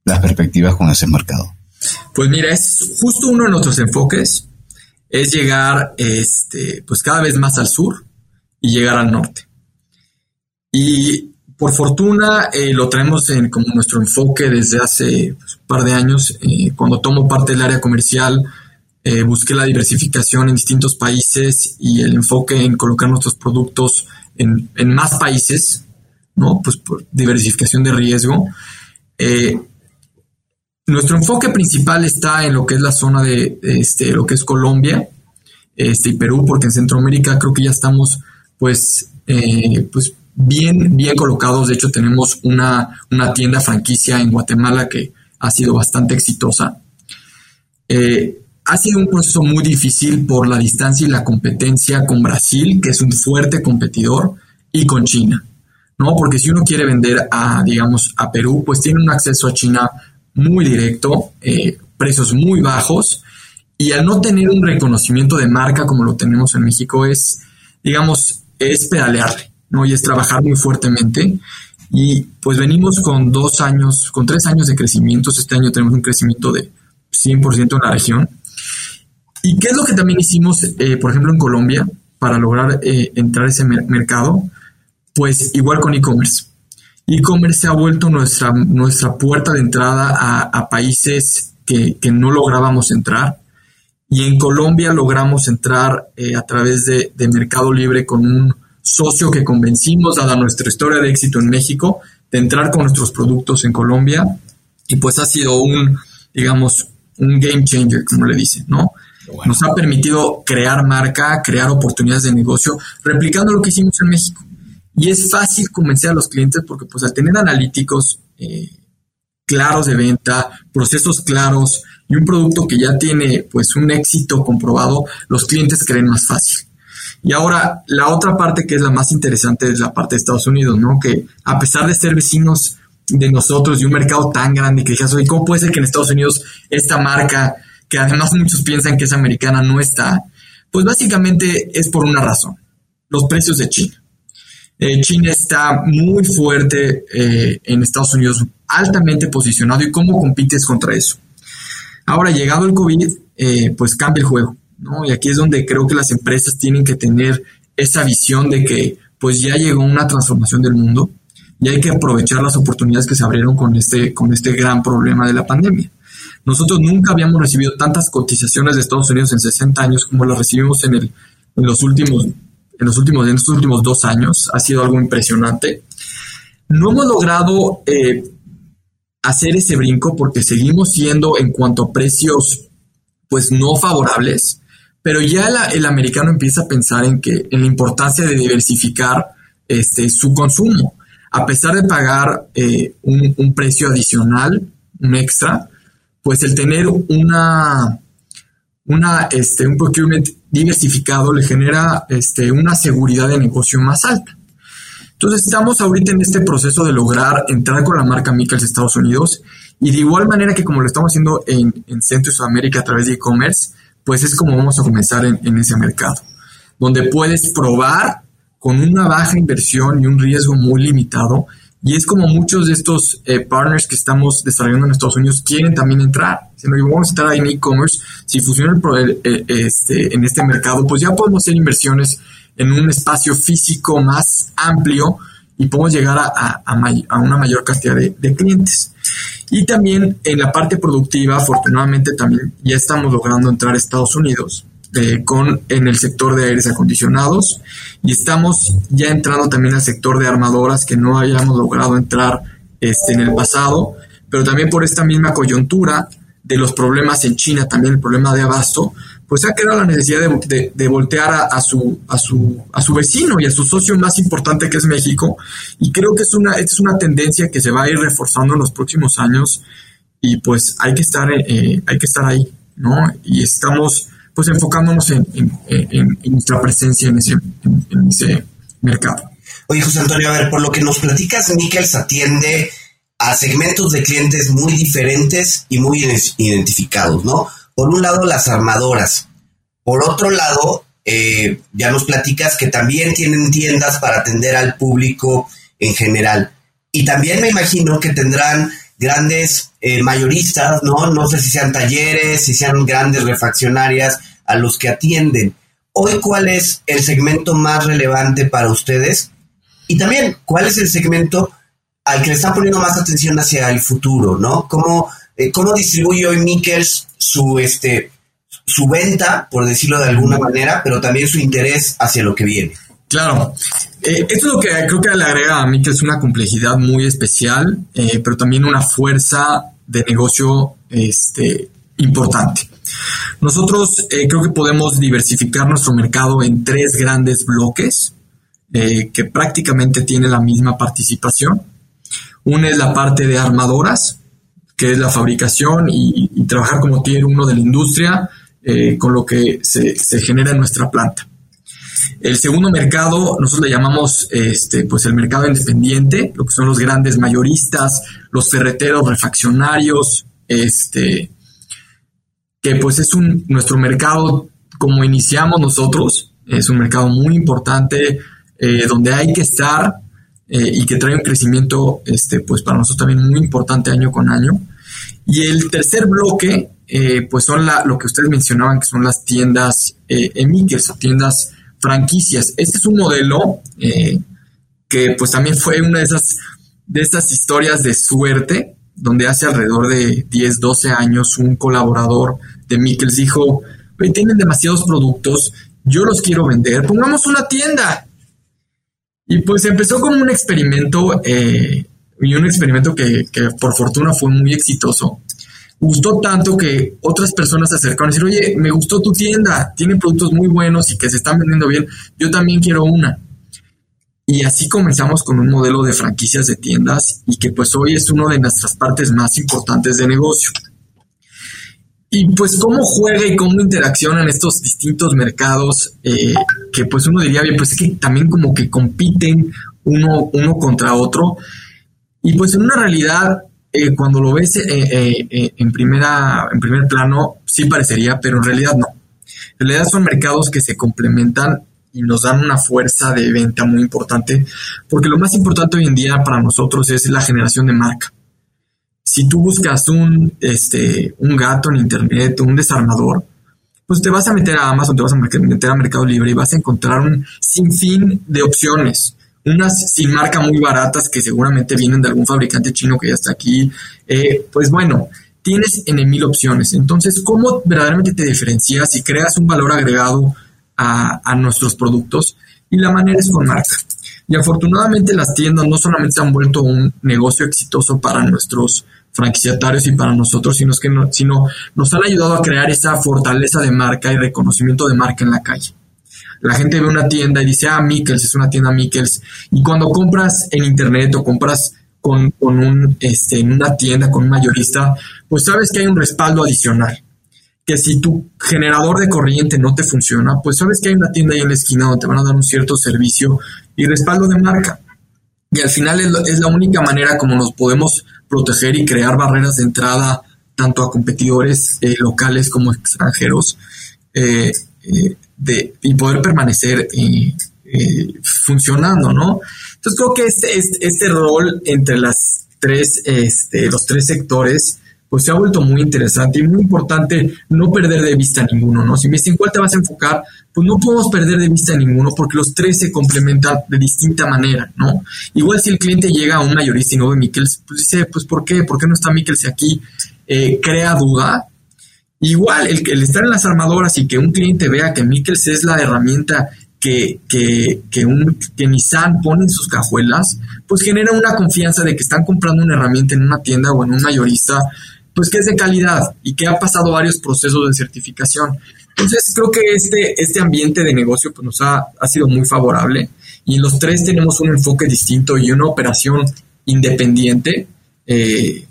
las perspectivas con ese mercado? Pues mira, es justo uno de nuestros enfoques, es llegar este, pues cada vez más al sur y llegar al norte. Y por fortuna eh, lo traemos en como nuestro enfoque desde hace pues, un par de años, eh, cuando tomo parte del área comercial eh, busqué la diversificación en distintos países y el enfoque en colocar nuestros productos en, más países, ¿no? Pues por diversificación de riesgo. Nuestro enfoque principal está en lo que es la zona de este, lo que es Colombia este, y Perú, porque en Centroamérica creo que ya estamos pues, eh, pues bien, bien colocados. De hecho, tenemos una, una, tienda franquicia en Guatemala que ha sido bastante exitosa. Eh, ha sido un proceso muy difícil por la distancia y la competencia con Brasil, que es un fuerte competidor, y con China, ¿no? Porque si uno quiere vender a, digamos, a Perú, pues tiene un acceso a China muy directo, eh, precios muy bajos, y al no tener un reconocimiento de marca como lo tenemos en México, es, digamos, es pedalearle, ¿no? Y es trabajar muy fuertemente. Y pues venimos con dos años, con tres años de crecimiento. Este año tenemos un crecimiento de 100% en la región ¿Y qué es lo que también hicimos, eh, por ejemplo, en Colombia para lograr eh, entrar a ese mercado? pues igual con e-commerce. E-commerce se ha vuelto nuestra, nuestra puerta de entrada a, países que, no lográbamos entrar. Y en Colombia logramos entrar eh, a través de, de, Mercado Libre con un socio que convencimos, dada nuestra historia de éxito en México, de entrar con nuestros productos en Colombia. Y pues ha sido un, digamos, un game changer, como le dicen, ¿no? Nos ha permitido crear marca, crear oportunidades de negocio, replicando lo que hicimos en México. Y es fácil convencer a los clientes porque pues al tener analíticos eh, claros de venta, procesos claros y un producto que ya tiene pues un éxito comprobado, los clientes creen más fácil. Y ahora la otra parte que es la más interesante es la parte de Estados Unidos, ¿no? Que a pesar de ser vecinos de nosotros y un mercado tan grande que oye, ¿cómo puede ser que en Estados Unidos esta marca, que además muchos piensan que es americana, no está? Pues básicamente es por una razón, los precios de China. Eh, China está muy fuerte eh, en Estados Unidos, altamente posicionado. ¿Y cómo compites contra eso? Ahora, llegado el COVID, eh, pues cambia el juego, ¿no? Y aquí es donde creo que las empresas tienen que tener esa visión de que pues ya llegó una transformación del mundo y hay que aprovechar las oportunidades que se abrieron con este, con este gran problema de la pandemia. Nosotros nunca habíamos recibido tantas cotizaciones de Estados Unidos en 60 años como las recibimos en, el, en los últimos en los últimos, en estos últimos dos años. Ha sido algo impresionante. No hemos logrado eh, hacer ese brinco porque seguimos siendo en cuanto a precios, pues no favorables, pero ya el americano empieza a pensar en que en la importancia de diversificar este, su consumo. A pesar de pagar eh, un, precio adicional, un extra, pues el tener una, una, este, un procurement diversificado le genera este, una seguridad de negocio más alta. Entonces estamos ahorita en este proceso de lograr entrar con la marca Mikkels Estados Unidos y de igual manera que como lo estamos haciendo en, Centro y Sudamérica a través de e-commerce, pues es como vamos a comenzar en, en ese mercado, donde puedes probar con una baja inversión y un riesgo muy limitado y es como muchos de estos eh, partners que estamos desarrollando en Estados Unidos quieren también entrar. Sino que vamos a estar ahí en e-commerce. Si funciona el, eh, este, en este mercado, pues ya podemos hacer inversiones en un espacio físico más amplio y podemos llegar a, a, una mayor cantidad de, de, clientes. Y también en la parte productiva, afortunadamente también ya estamos logrando entrar a Estados Unidos eh, con, en el sector de aires acondicionados y estamos ya entrando también al sector de armadoras que no hayamos logrado entrar este, en el pasado, pero también por esta misma coyuntura de los problemas en China, también el problema de abasto, pues ha quedado la necesidad de, de, voltear a, su, a, su, a su vecino y a su socio más importante que es México. Y creo que es una, es una tendencia que se va a ir reforzando en los próximos años y pues hay que estar, eh, hay que estar ahí, ¿no? Y estamos pues enfocándonos en, nuestra presencia en ese, mercado. Oye, José Antonio, a ver, por lo que nos platicas, Nickels atiende a segmentos de clientes muy diferentes y muy identificados, ¿no? Por un lado, las armadoras. Por otro lado, eh, ya nos platicas que también tienen tiendas para atender al público en general. Y también me imagino que tendrán grandes eh, mayoristas, ¿no? No sé si sean talleres, si sean grandes refaccionarias a los que atienden. Hoy, ¿cuál es el segmento más relevante para ustedes? Y también, ¿cuál es el segmento al que le están poniendo más atención hacia el futuro, ¿no? ¿Cómo, eh, cómo distribuye hoy Mikkels su, este, su venta, por decirlo de alguna manera, pero también su interés hacia lo que viene? Claro, eh, esto es lo que creo que le agrega a Mikkels una complejidad muy especial, pero también una fuerza de negocio este, importante. Nosotros eh, creo que podemos diversificar nuestro mercado en tres grandes bloques eh, que prácticamente tienen la misma participación. Una es la parte de armadoras, que es la fabricación y, trabajar como tier uno de la industria eh, con lo que se, se, genera en nuestra planta. El segundo mercado, nosotros le llamamos este, pues el mercado independiente, lo que son los grandes mayoristas, los ferreteros refaccionarios, este, que pues es un, nuestro mercado como iniciamos nosotros, es un mercado muy importante eh, donde hay que estar eh, y que trae un crecimiento este, pues para nosotros también muy importante año con año. Y el tercer bloque, eh, pues son lo que ustedes mencionaban, que son las tiendas eh, o tiendas franquicias. Este es un modelo que que pues también fue una de esas, de esas historias de suerte, donde hace alrededor de 10, 12 años un colaborador de Mikkels dijo, tienen demasiados productos, yo los quiero vender, pongamos una tienda. Y pues empezó como un experimento, eh, y un experimento que, por fortuna fue muy exitoso. Gustó tanto que otras personas se acercaron y dijeron, oye, me gustó tu tienda, tiene productos muy buenos y que se están vendiendo bien, yo también quiero una. Y así comenzamos con un modelo de franquicias de tiendas y que pues hoy es una de nuestras partes más importantes de negocio. Y pues cómo juega y cómo interaccionan estos distintos mercados, eh, que pues uno diría, bien, pues es que también como que compiten uno, uno contra otro. Y pues en una realidad, eh, cuando lo ves eh, en, primera, en primer plano, sí parecería, pero en realidad no. En realidad son mercados que se complementan y nos dan una fuerza de venta muy importante, porque lo más importante hoy en día para nosotros es la generación de marca. Si tú buscas un, este, un gato en internet, un desarmador, pues te vas a meter a Amazon, te vas a meter a Mercado Libre y vas a encontrar un sinfín de opciones. Unas sin marca muy baratas que seguramente vienen de algún fabricante chino que ya está aquí. Eh, pues bueno, tienes en mil opciones. Entonces, ¿cómo verdaderamente te diferencias y creas un valor agregado a, nuestros productos y la manera es con marca. Y afortunadamente las tiendas no solamente se han vuelto un negocio exitoso para nuestros franquiciatarios y para nosotros, sino, que sino nos han ayudado a crear esa fortaleza de marca y reconocimiento de marca en la calle. La gente ve una tienda y dice, ah, Mikkels es una tienda Mikkels. Y cuando compras en internet o compras con, con un, este, en una tienda con un mayorista, pues sabes que hay un respaldo adicional que si tu generador de corriente no te funciona, pues sabes que hay una tienda ahí en la esquina donde te van a dar un cierto servicio y respaldo de marca. Y al final es, la única manera como nos podemos proteger y crear barreras de entrada tanto a competidores eh, locales como extranjeros eh, eh, de, y poder permanecer funcionando, ¿no? Entonces creo que este, este, este rol entre las tres, este, los tres sectores pues se ha vuelto muy interesante y muy importante no perder de vista ninguno, ¿no? Si me dicen cuál te vas a enfocar, pues no podemos perder de vista ninguno porque los tres se complementan de distinta manera, ¿no? Igual si el cliente llega a un mayorista y no ve Mikkels, pues dice, pues ¿por qué? ¿Por qué no está Mikkels aquí? Eh, crea duda. Igual el, el estar en las armadoras y que un cliente vea que Mikkels es la herramienta que, que, que, Nissan pone en sus cajuelas, pues genera una confianza de que están comprando una herramienta en una tienda o en un mayorista pues que es de calidad y que ha pasado varios procesos de certificación. Entonces creo que este, este ambiente de negocio pues, nos ha, ha sido muy favorable y los tres tenemos un enfoque distinto y una operación independiente eh,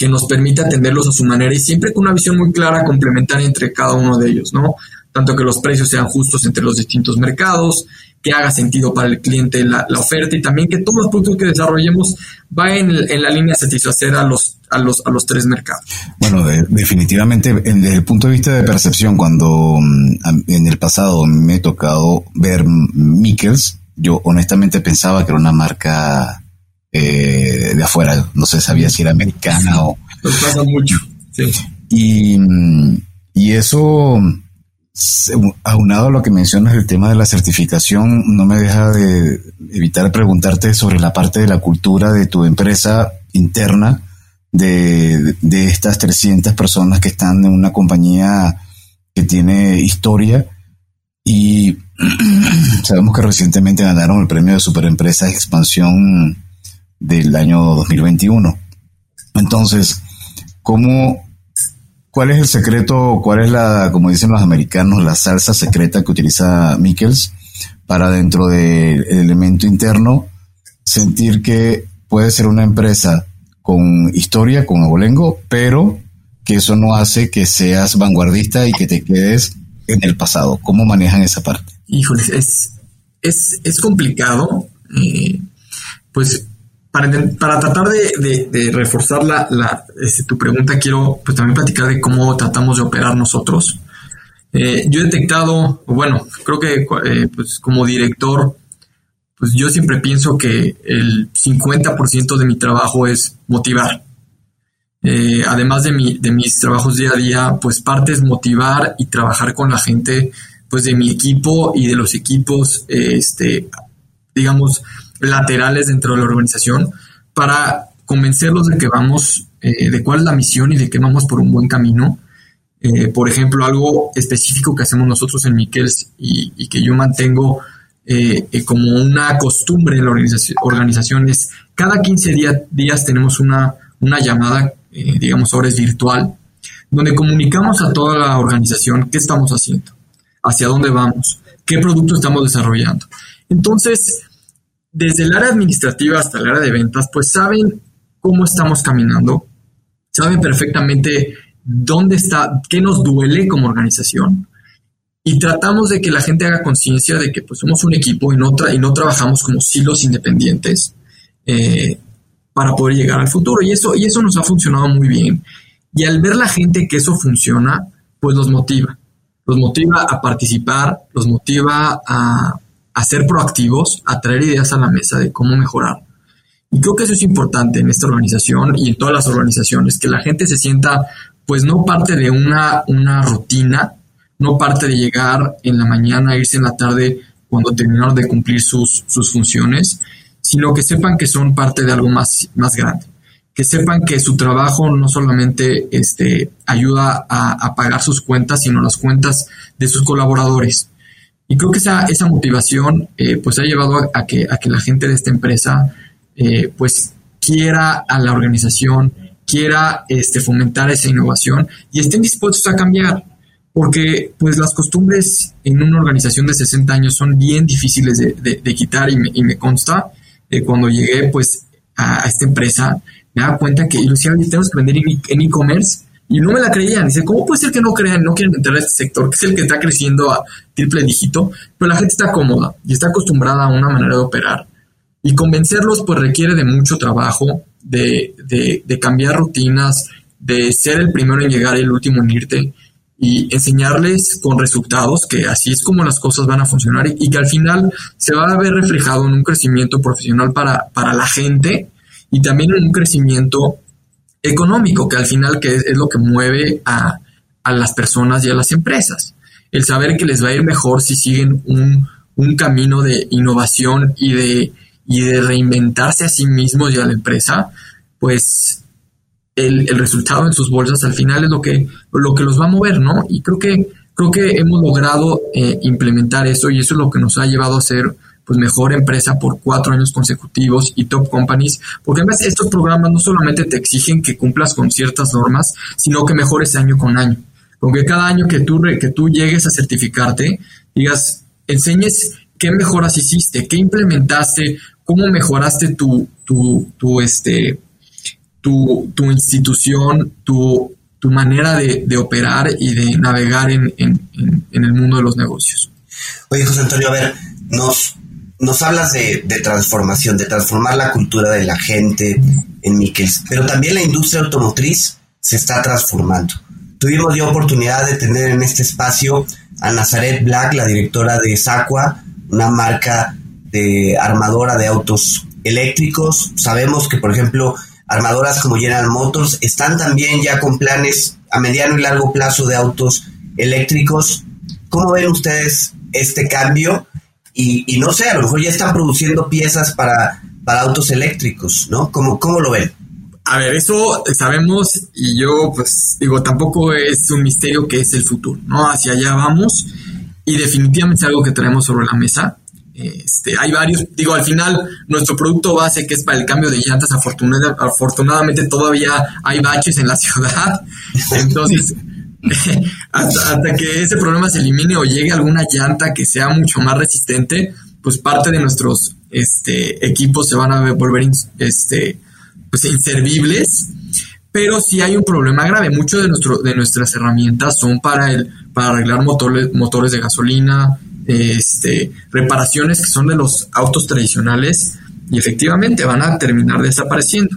que nos permite atenderlos a su manera y siempre con una visión muy clara complementaria entre cada uno de ellos, ¿no? Tanto que los precios sean justos entre los distintos mercados, que haga sentido para el cliente la, oferta y también que todos los productos que desarrollemos vayan en, la línea de satisfacer a los, a los, a los tres mercados. Bueno, definitivamente, desde el punto de vista de percepción, cuando mm, en el pasado me he tocado ver Mikkels, yo honestamente pensaba que era una marca eh, de afuera, no se sabía si era americana o... Nos pasa mucho, sí. Y, y eso aunado a lo que mencionas el tema de la certificación, no me deja de evitar preguntarte sobre la parte de la cultura de tu empresa interna, de, estas 300 personas que están en una compañía que tiene historia y sabemos que recientemente ganaron el premio de Superempresas Expansión del año 2021. Entonces, ¿cómo ¿Cuál es el secreto, cuál es la, como dicen los americanos, la salsa secreta que utiliza Mikkels para dentro del elemento interno sentir que puede ser una empresa con historia, con abolengo, pero que eso no hace que seas vanguardista y que te quedes en el pasado? ¿Cómo manejan esa parte? Híjole, es, es, es complicado. Eh, pues para, para tratar de, reforzar la, este, tu pregunta, quiero pues, también platicar de cómo tratamos de operar nosotros. Eh, yo he detectado, bueno, creo que eh, pues, como director, pues yo siempre pienso que el 50% de mi trabajo es motivar. Eh, además de, mi, de mis trabajos día a día, pues parte es motivar y trabajar con la gente, pues de mi equipo y de los equipos, este, digamos, laterales dentro de la organización para convencerlos de que vamos, eh, de cuál es la misión y de que vamos por un buen camino. Eh, por ejemplo, algo específico que hacemos nosotros en Miquels y, que yo mantengo eh, como una costumbre en la organización, es cada 15 días tenemos una, una llamada, digamos ahora es virtual, donde comunicamos a toda la organización qué estamos haciendo, hacia dónde vamos, qué producto estamos desarrollando. Entonces, desde el área administrativa hasta el área de ventas, pues saben cómo estamos caminando, saben perfectamente dónde está, qué nos duele como organización y tratamos de que la gente haga conciencia de que pues somos un equipo y no, y no trabajamos como silos independientes eh, para poder llegar al futuro. Y eso, y eso nos ha funcionado muy bien. Y al ver la gente que eso funciona, pues los motiva, los motiva a participar, los motiva a a ser proactivos, a traer ideas a la mesa de cómo mejorar. Y creo que eso es importante en esta organización y en todas las organizaciones, que la gente se sienta pues no parte de una, una rutina, no parte de llegar en la mañana, irse en la tarde cuando terminaron de cumplir sus, sus funciones, sino que sepan que son parte de algo más, más grande, que sepan que su trabajo no solamente este, ayuda a, a pagar sus cuentas, sino las cuentas de sus colaboradores, y creo que esa, esa motivación eh, pues ha llevado a, que, a que la gente de esta empresa eh, pues quiera a la organización, quiera este, fomentar esa innovación y estén dispuestos a cambiar. Porque pues las costumbres en una organización de 60 años son bien difíciles de, quitar y me, y me consta. Eh, cuando llegué pues a, esta empresa me daba cuenta que, y Luciano, tenemos que vender en e-commerce y no me la creían. Dice, ¿cómo puede ser que no crean, no quieren entrar a este sector, que es el que está creciendo a triple dígito? Pero la gente está cómoda y está acostumbrada a una manera de operar. Y convencerlos, pues requiere de mucho trabajo, de, de, cambiar rutinas, de ser el primero en llegar y el último en irte y enseñarles con resultados que así es como las cosas van a funcionar y, que al final se va a ver reflejado en un crecimiento profesional para, para la gente y también en un crecimiento económico, que al final que es, lo que mueve a, las personas y a las empresas. El saber que les va a ir mejor si siguen un, camino de innovación y de, y de reinventarse a sí mismos y a la empresa, pues el, resultado en sus bolsas al final es lo que, lo que los va a mover, ¿no? Y creo que, creo que hemos logrado eh, implementar eso y eso es lo que nos ha llevado a ser pues mejor empresa por cuatro años consecutivos y top companies, porque además estos programas no solamente te exigen que cumplas con ciertas normas, sino que mejores año con año. Con que cada año que tú, que tú llegues a certificarte, digas, enseñes qué mejoras hiciste, qué implementaste, cómo mejoraste tu, tu, tu, este, tu, tu institución, tu, tu manera de, operar y de navegar en, en, en, el mundo de los negocios. Oye, José Antonio, a ver, nos nos hablas de, transformación, de transformar la cultura de la gente en Mikkels, pero también la industria automotriz se está transformando. Tuvimos ya oportunidad de tener en este espacio a Nazaret Black, la directora de Sacua, una marca de armadora de autos eléctricos. Sabemos que, por ejemplo, armadoras como General Motors están también ya con planes a mediano y largo plazo de autos eléctricos. ¿Cómo ven ustedes este cambio y, no sé, a lo mejor ya están produciendo piezas para, para autos eléctricos, ¿no? ¿Cómo, ¿Cómo lo ven? A ver, eso sabemos y yo pues digo, tampoco es un misterio que es el futuro, ¿no? Hacia allá vamos y definitivamente es algo que traemos sobre la mesa. Este, hay varios, digo, al final nuestro producto base que es para el cambio de llantas, afortunadamente todavía hay baches en la ciudad, entonces hasta, que ese problema se elimine o llegue alguna llanta que sea mucho más resistente, pues parte de nuestros este, equipos se van a volver este, pues, inservibles. Pero si hay un problema grave. Muchas de, de nuestras herramientas son para, el, para arreglar motores, motores de gasolina, este, reparaciones que son de los autos tradicionales y efectivamente van a terminar desapareciendo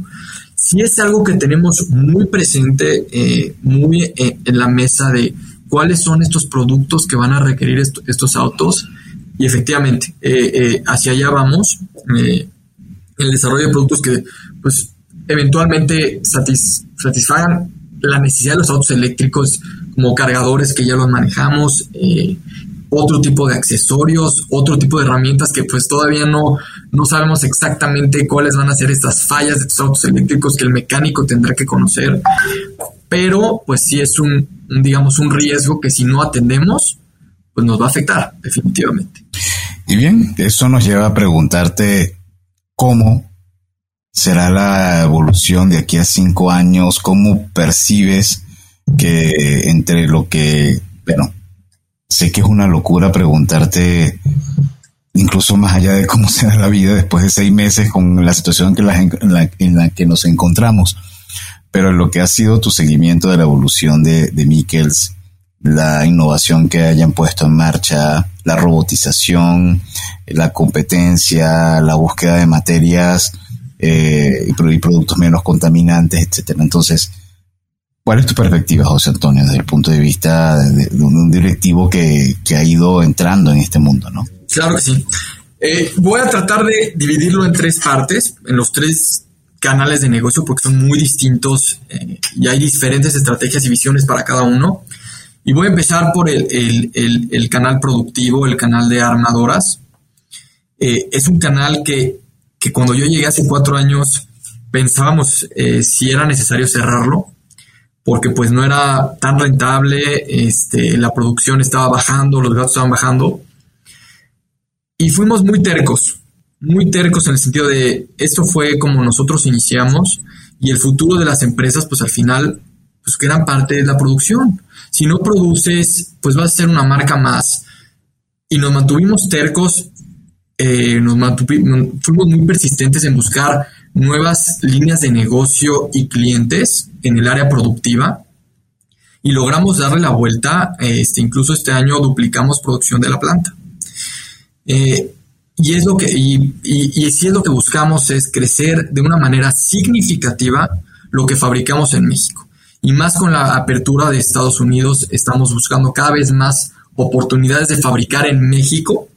sí es algo que tenemos muy presente, eh, muy eh, en la mesa de cuáles son estos productos que van a requerir estos autos. Y efectivamente, eh, hacia allá vamos. el desarrollo de productos que, pues, eventualmente satisfagan la necesidad de los autos eléctricos, como cargadores que ya los manejamos, otro tipo de accesorios, otro tipo de herramientas que pues todavía no, no sabemos exactamente cuáles van a ser estas fallas de estos autos eléctricos que el mecánico tendrá que conocer, pero pues sí es un, digamos, un riesgo que si no atendemos, pues nos va a afectar definitivamente. Y bien, eso nos lleva a preguntarte cómo será la evolución de aquí a cinco años, cómo percibes que entre lo que, bueno, sé que es una locura preguntarte incluso más allá de cómo será la vida después de seis meses con la situación en, la, que nos encontramos, pero lo que ha sido tu seguimiento de la evolución de, de Mikkels, la innovación que hayan puesto en marcha, la robotización, la competencia, la búsqueda de materias eh, y, productos menos contaminantes, etcétera. Entonces, ¿cuál es tu perspectiva, José Antonio, desde el punto de vista de, un directivo que, que, ha ido entrando en este mundo, no? Claro que sí. Eh, voy a tratar de dividirlo en tres partes, en los tres canales de negocio, porque son muy distintos eh, y hay diferentes estrategias y visiones para cada uno. Y voy a empezar por el, canal productivo, el canal de armadoras. Eh, es un canal que, cuando yo llegué hace cuatro años pensábamos si era necesario cerrarlo, porque pues no era tan rentable, este, la producción estaba bajando, los gastos estaban bajando. Y fuimos muy tercos, muy tercos en el sentido de esto fue como nosotros iniciamos y el futuro de las empresas pues al final pues eran parte de la producción. Si no produces, pues vas a ser una marca más. Y nos mantuvimos tercos, eh, nos fuimos muy persistentes en buscar nuevas líneas de negocio y clientes en el área productiva y logramos darle la vuelta. Este, incluso este año duplicamos producción de la planta. Eh, y es lo que, y, y, si es lo que buscamos es crecer de una manera significativa lo que fabricamos en México. Y más con la apertura de Estados Unidos, estamos buscando cada vez más oportunidades de fabricar en México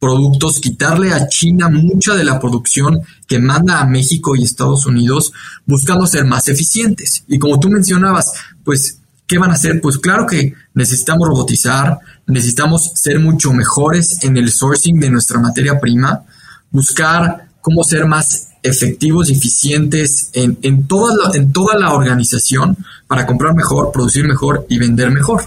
productos, quitarle a China mucha de la producción que manda a México y Estados Unidos, buscando ser más eficientes. Y como tú mencionabas, pues, ¿qué van a hacer? Pues claro que necesitamos robotizar, necesitamos ser mucho mejores en el sourcing de nuestra materia prima, buscar cómo ser más efectivos y eficientes en, en, toda la, en toda la organización para comprar mejor, producir mejor y vender mejor.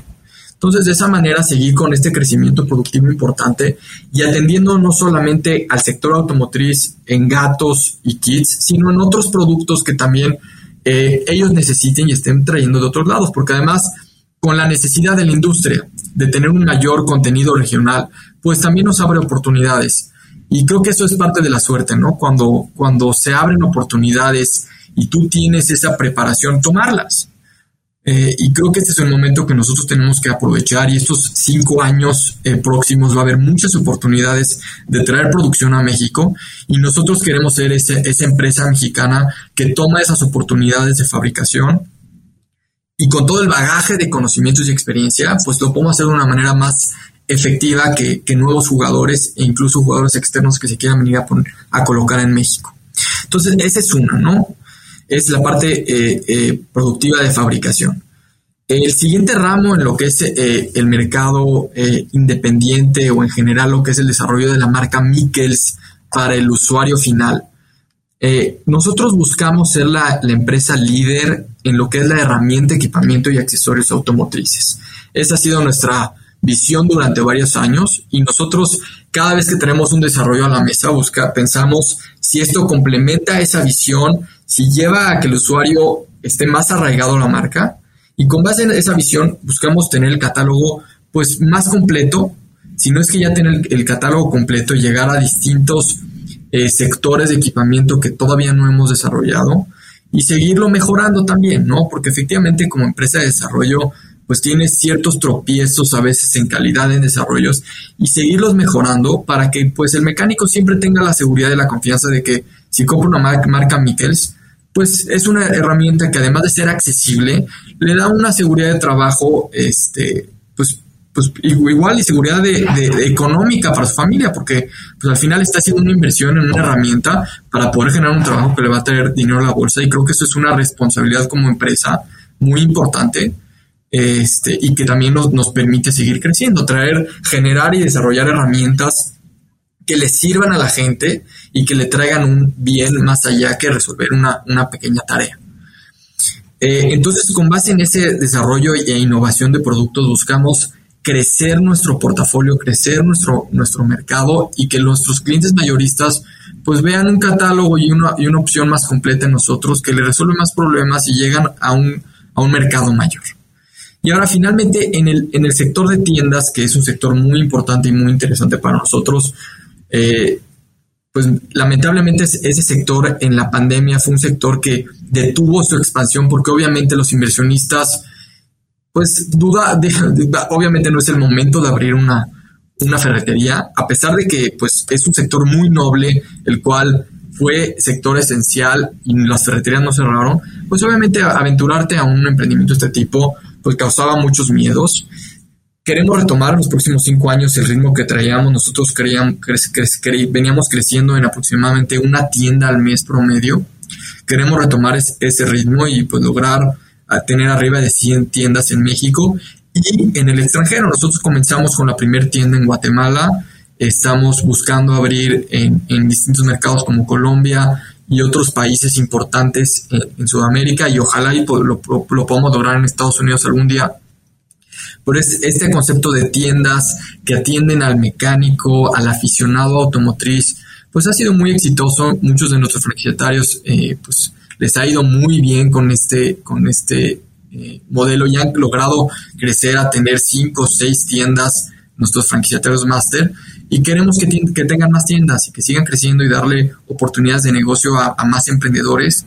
Entonces, de esa manera, seguir con este crecimiento productivo importante y atendiendo no solamente al sector automotriz en gatos y kits, sino en otros productos que también eh, ellos necesiten y estén trayendo de otros lados, porque además, con la necesidad de la industria de tener un mayor contenido regional, pues también nos abre oportunidades. Y creo que eso es parte de la suerte, ¿no? Cuando, cuando se abren oportunidades y tú tienes esa preparación, tomarlas. Eh, y creo que este es el momento que nosotros tenemos que aprovechar y estos cinco años eh, próximos va a haber muchas oportunidades de traer producción a México y nosotros queremos ser esa empresa mexicana que toma esas oportunidades de fabricación y con todo el bagaje de conocimientos y experiencia, pues lo podemos hacer de una manera más efectiva que, nuevos jugadores e incluso jugadores externos que se quieran venir a colocar en México. Entonces, esa es una, ¿no? Es la parte eh, eh, productiva de fabricación. El siguiente ramo en lo que es eh, el mercado independiente o en general lo que es el desarrollo de la marca Mikkels para el usuario final. nosotros buscamos ser la, la, empresa líder en lo que es la herramienta, equipamiento y accesorios automotrices. Esa ha sido nuestra visión durante varios años y nosotros cada vez que tenemos un desarrollo a la mesa busca, pensamos si esto complementa esa visión, si lleva a que el usuario esté más arraigado a la marca y con base en esa visión buscamos tener el catálogo pues más completo, si no es que ya tener el, catálogo completo y llegar a distintos eh, sectores de equipamiento que todavía no hemos desarrollado y seguirlo mejorando también, ¿no? Porque efectivamente como empresa de desarrollo pues tiene ciertos tropiezos a veces en calidad en desarrollos y seguirlos mejorando para que pues el mecánico siempre tenga la seguridad y la confianza de que si compra una marca, Mikkels, pues es una herramienta que además de ser accesible, le da una seguridad de trabajo, este, pues, pues igual y seguridad de, económica para su familia, porque pues al final está haciendo una inversión en una herramienta para poder generar un trabajo que le va a traer dinero a la bolsa y creo que eso es una responsabilidad como empresa muy importante este, y que también nos, nos permite seguir creciendo, traer, generar y desarrollar herramientas que le sirvan a la gente y que le traigan un bien más allá que resolver una, una pequeña tarea. Eh, entonces, con base en ese desarrollo e innovación de productos, buscamos crecer nuestro portafolio, crecer nuestro, nuestro mercado y que nuestros clientes mayoristas pues vean un catálogo y una, y una opción más completa en nosotros que le resuelve más problemas y llegan a un, a un mercado mayor. Y ahora finalmente en el, en el sector de tiendas, que es un sector muy importante y muy interesante para nosotros, eh, pues lamentablemente ese sector en la pandemia fue un sector que detuvo su expansión porque obviamente los inversionistas pues duda, obviamente no es el momento de abrir una, una ferretería, a pesar de que pues es un sector muy noble, el cual fue sector esencial y las ferreterías no cerraron, pues obviamente aventurarte a un emprendimiento de este tipo pues causaba muchos miedos. Queremos retomar en los próximos cinco años el ritmo que traíamos. Nosotros creíamos, veníamos creciendo en aproximadamente una tienda al mes promedio. Queremos retomar ese ritmo y pues lograr a tener arriba de 100 tiendas en México y en el extranjero. Nosotros comenzamos con la primera tienda en Guatemala, estamos buscando abrir en, distintos mercados como Colombia y otros países importantes en, Sudamérica y ojalá y lo, podamos lograr en Estados Unidos algún día. Pero es este concepto de tiendas que atienden al mecánico, al aficionado automotriz, pues ha sido muy exitoso. Muchos de nuestros franquiciatarios, eh, pues les ha ido muy bien con este, con este eh, modelo y han logrado crecer a tener cinco o seis tiendas nuestros franquiciatarios máster y queremos que, tengan más tiendas y que sigan creciendo y darle oportunidades de negocio a, más emprendedores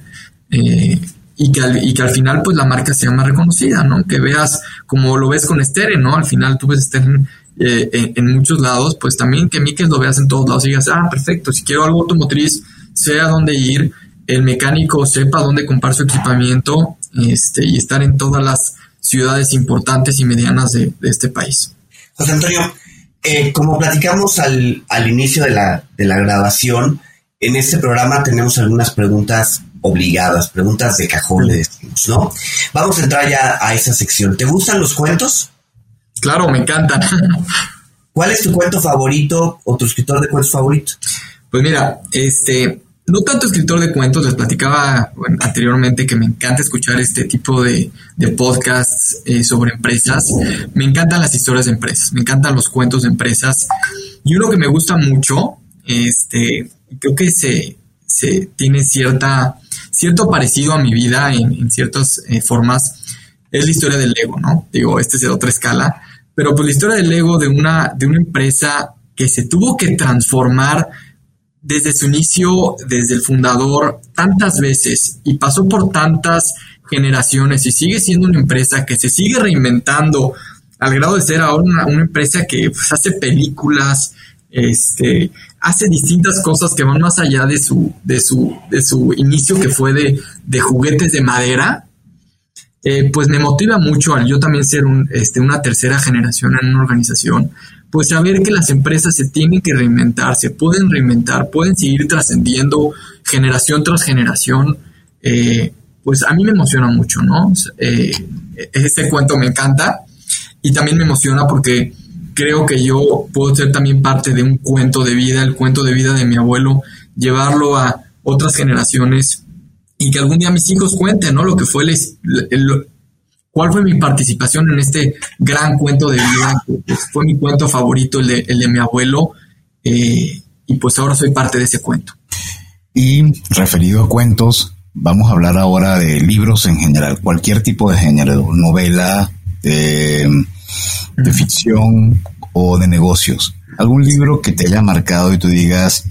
eh, y, que al, final pues la marca sea más reconocida, ¿no? Que veas como lo ves con Steren, ¿no? Al final tú ves Steren eh, en, muchos lados, pues también que Mikes lo veas en todos lados y digas, ah, perfecto, si quiero algo automotriz, sé a dónde ir el mecánico sepa dónde comprar su equipamiento este, y estar en todas las ciudades importantes y medianas de, este país. José Antonio, eh, como platicamos al, inicio de la, grabación, en este programa tenemos algunas preguntas obligadas, preguntas de cajón, ¿no? Vamos a entrar ya a esa sección. ¿Te gustan los cuentos? Claro, me encantan. ¿Cuál es tu cuento favorito o tu escritor de cuentos favorito? Pues mira, este, no tanto escritor de cuentos, les platicaba anteriormente que me encanta escuchar este tipo de, podcasts eh, sobre empresas. Me encantan las historias de empresas, me encantan los cuentos de empresas. Y uno que me gusta mucho, este, creo que se, se tiene cierta, cierto parecido a mi vida en, ciertas eh, formas, es la historia del Lego, ¿no? Digo, este es de otra escala, pero pues la historia del Lego de una, de una empresa que se tuvo que transformar desde su inicio, desde el fundador, tantas veces y pasó por tantas generaciones y sigue siendo una empresa que se sigue reinventando al grado de ser ahora una, empresa que pues, hace películas, este, hace distintas cosas que van más allá de su, de su, de su inicio que fue de, de juguetes de madera, eh, pues me motiva mucho al yo también ser un, este, una tercera generación en una organización, pues saber que las empresas se tienen que reinventar, se pueden reinventar, pueden seguir trascendiendo generación tras generación, eh, pues a mí me emociona mucho, ¿no? Eh, este cuento me encanta y también me emociona porque creo que yo puedo ser también parte de un cuento de vida, el cuento de vida de mi abuelo, llevarlo a otras generaciones y que algún día mis hijos cuenten, ¿no? Lo que fue el, cuál fue mi participación en este gran cuento de vida, pues, fue mi cuento favorito, el de, mi abuelo, eh, y pues ahora soy parte de ese cuento. Y referido a cuentos, vamos a hablar ahora de libros en general, cualquier tipo de género, novela, de, de ficción o de negocios. ¿Algún libro que te haya marcado y tú digas,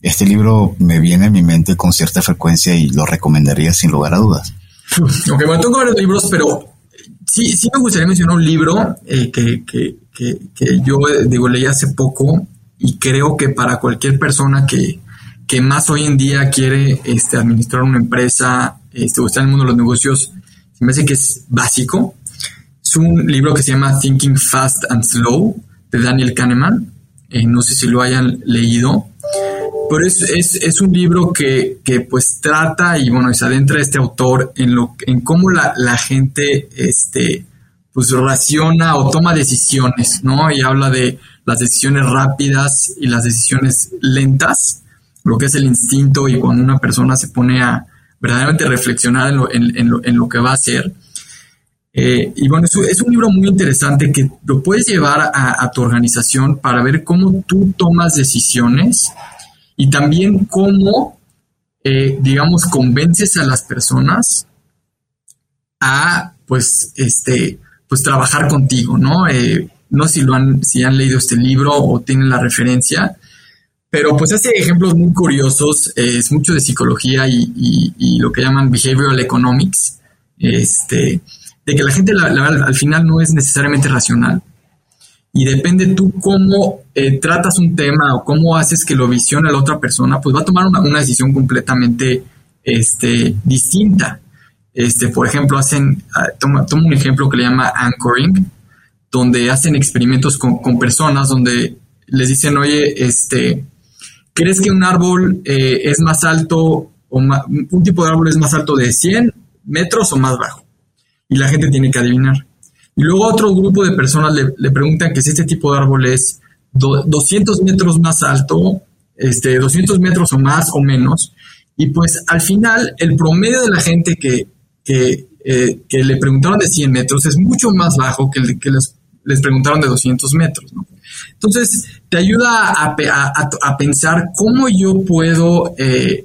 este libro me viene a mi mente con cierta frecuencia y lo recomendaría sin lugar a dudas? Ok, bueno, tengo varios libros, pero Sí, sí me gustaría mencionar un libro eh, que, que, que, yo digo, leí hace poco y creo que para cualquier persona que, que más hoy en día quiere este, administrar una empresa este, o estar en el mundo de los negocios, me parece que es básico. Es un libro que se llama Thinking Fast and Slow de Daniel Kahneman. Eh, no sé si lo hayan leído. Pero es, es, es un libro que, que, pues trata y bueno, se adentra este autor en lo en cómo la, la gente este pues raciona o toma decisiones, ¿no? Y habla de las decisiones rápidas y las decisiones lentas, lo que es el instinto y cuando una persona se pone a verdaderamente reflexionar en lo, que va a hacer. Eh, y bueno, es, un libro muy interesante que lo puedes llevar a, tu organización para ver cómo tú tomas decisiones y también cómo, eh, digamos, convences a las personas a, pues, este, pues trabajar contigo, ¿no? Eh, no si lo han, si han leído este libro o tienen la referencia, pero pues hace ejemplos muy curiosos, es mucho de psicología y, lo que llaman behavioral economics, este, de que la gente al final no es necesariamente racional. Y depende tú cómo eh, tratas un tema o cómo haces que lo visione la otra persona, pues va a tomar una, decisión completamente este, distinta. Este, por ejemplo, hacen, ah, toma, un ejemplo que le llama anchoring, donde hacen experimentos con, personas donde les dicen, oye, este, ¿crees que un árbol eh, es más alto o un tipo de árbol es más alto de 100 metros o más bajo? Y la gente tiene que adivinar. Y luego otro grupo de personas le, preguntan que si este tipo de árbol es 200 metros más alto, este, 200 metros o más o menos. Y pues al final el promedio de la gente que, que, eh, que le preguntaron de 100 metros es mucho más bajo que el que les, les preguntaron de 200 metros. ¿no? Entonces, te ayuda a, pensar cómo yo puedo eh,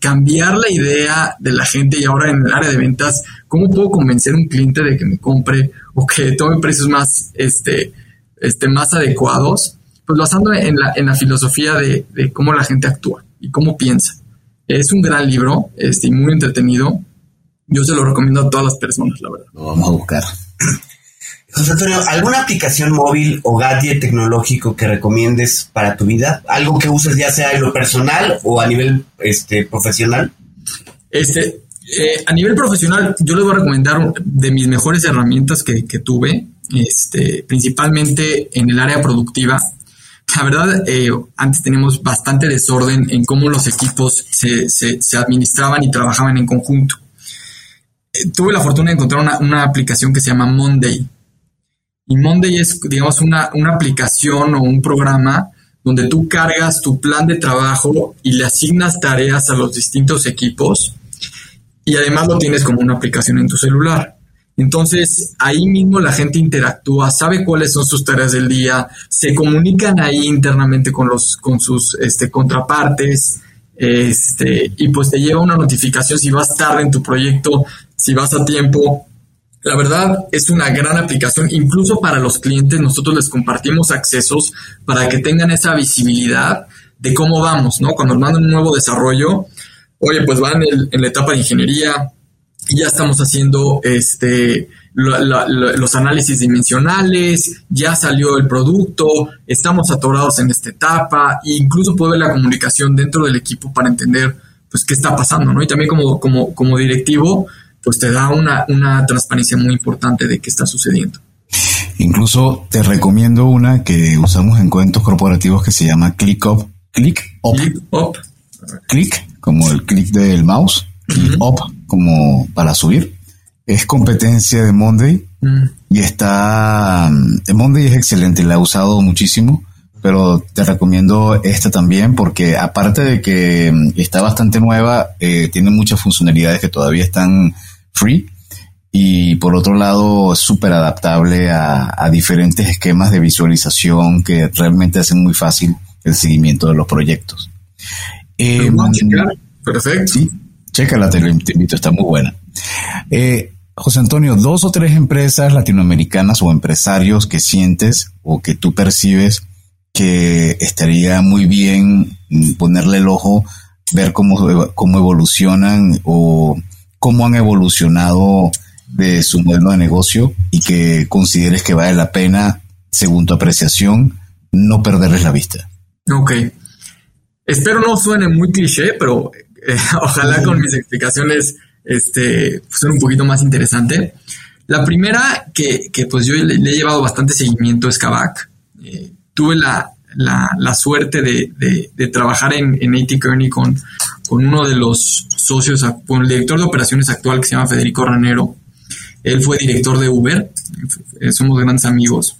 cambiar la idea de la gente y ahora en el área de ventas, cómo puedo convencer a un cliente de que me compre o que tome precios más, este, este, más adecuados, pues basando en la, en la filosofía de, de cómo la gente actúa y cómo piensa. Es un gran libro, este, muy entretenido yo se lo recomiendo a todas las personas, la verdad. Lo vamos a buscar. José Antonio, ¿alguna aplicación móvil o gadget tecnológico que recomiendes para tu vida? ¿Algo que uses ya sea en lo personal o a nivel este, profesional? Este, eh, a nivel profesional, yo les voy a recomendar de mis mejores herramientas que, tuve, este, principalmente en el área productiva. La verdad, eh, antes teníamos bastante desorden en cómo los equipos se, se administraban y trabajaban en conjunto. Eh, tuve la fortuna de encontrar una, aplicación que se llama Monday. Y Monday es, digamos, una, una aplicación o un programa donde tú cargas tu plan de trabajo y le asignas tareas a los distintos equipos y además lo tienes como una aplicación en tu celular. Entonces, ahí mismo la gente interactúa, sabe cuáles son sus tareas del día, se comunican ahí internamente con, los, con sus este, contrapartes, este, y pues te lleva una notificación si vas tarde en tu proyecto, si vas a tiempo. La verdad es una gran aplicación, incluso para los clientes nosotros les compartimos accesos para que tengan esa visibilidad de cómo vamos, ¿no? Cuando nos mandan un nuevo desarrollo, oye, pues van en, la etapa de ingeniería, y ya estamos haciendo este los análisis dimensionales, ya salió el producto, estamos atorados en esta etapa, e incluso puede ver la comunicación dentro del equipo para entender pues qué está pasando, ¿no? Y también como, como, como directivo, pues te da una, una transparencia muy importante de qué está sucediendo. Incluso te recomiendo una que usamos en cuentos corporativos que se llama ClickUp. ClickUp. ClickUp. Click, como el click del mouse. ClickUp, como para subir. Es competencia de Monday mm. y está... De Monday es excelente, la he usado muchísimo pero te recomiendo esta también porque aparte de que está bastante nueva, eh, tiene muchas funcionalidades que todavía están free y por otro lado es súper adaptable a, diferentes esquemas de visualización que realmente hacen muy fácil el seguimiento de los proyectos. Eh, Perfecto. Sí, chécala, te, te invito, está muy buena. Eh, José Antonio, dos o tres empresas latinoamericanas o empresarios que sientes o que tú percibes que estaría muy bien ponerle el ojo, ver cómo, cómo evolucionan o cómo han evolucionado de su modelo de negocio y que consideres que vale la pena, según tu apreciación, no perderles la vista. Ok. Espero no suene muy cliché, pero eh, ojalá con mis explicaciones este, un poquito más interesante. La primera que, pues yo le, he llevado bastante seguimiento es Kavak. Eh, tuve la, la, suerte de, trabajar en, AT Kearney con, uno de los socios, con el director de operaciones actual que se llama Federico Ranero. Él fue director de Uber, eh, somos grandes amigos.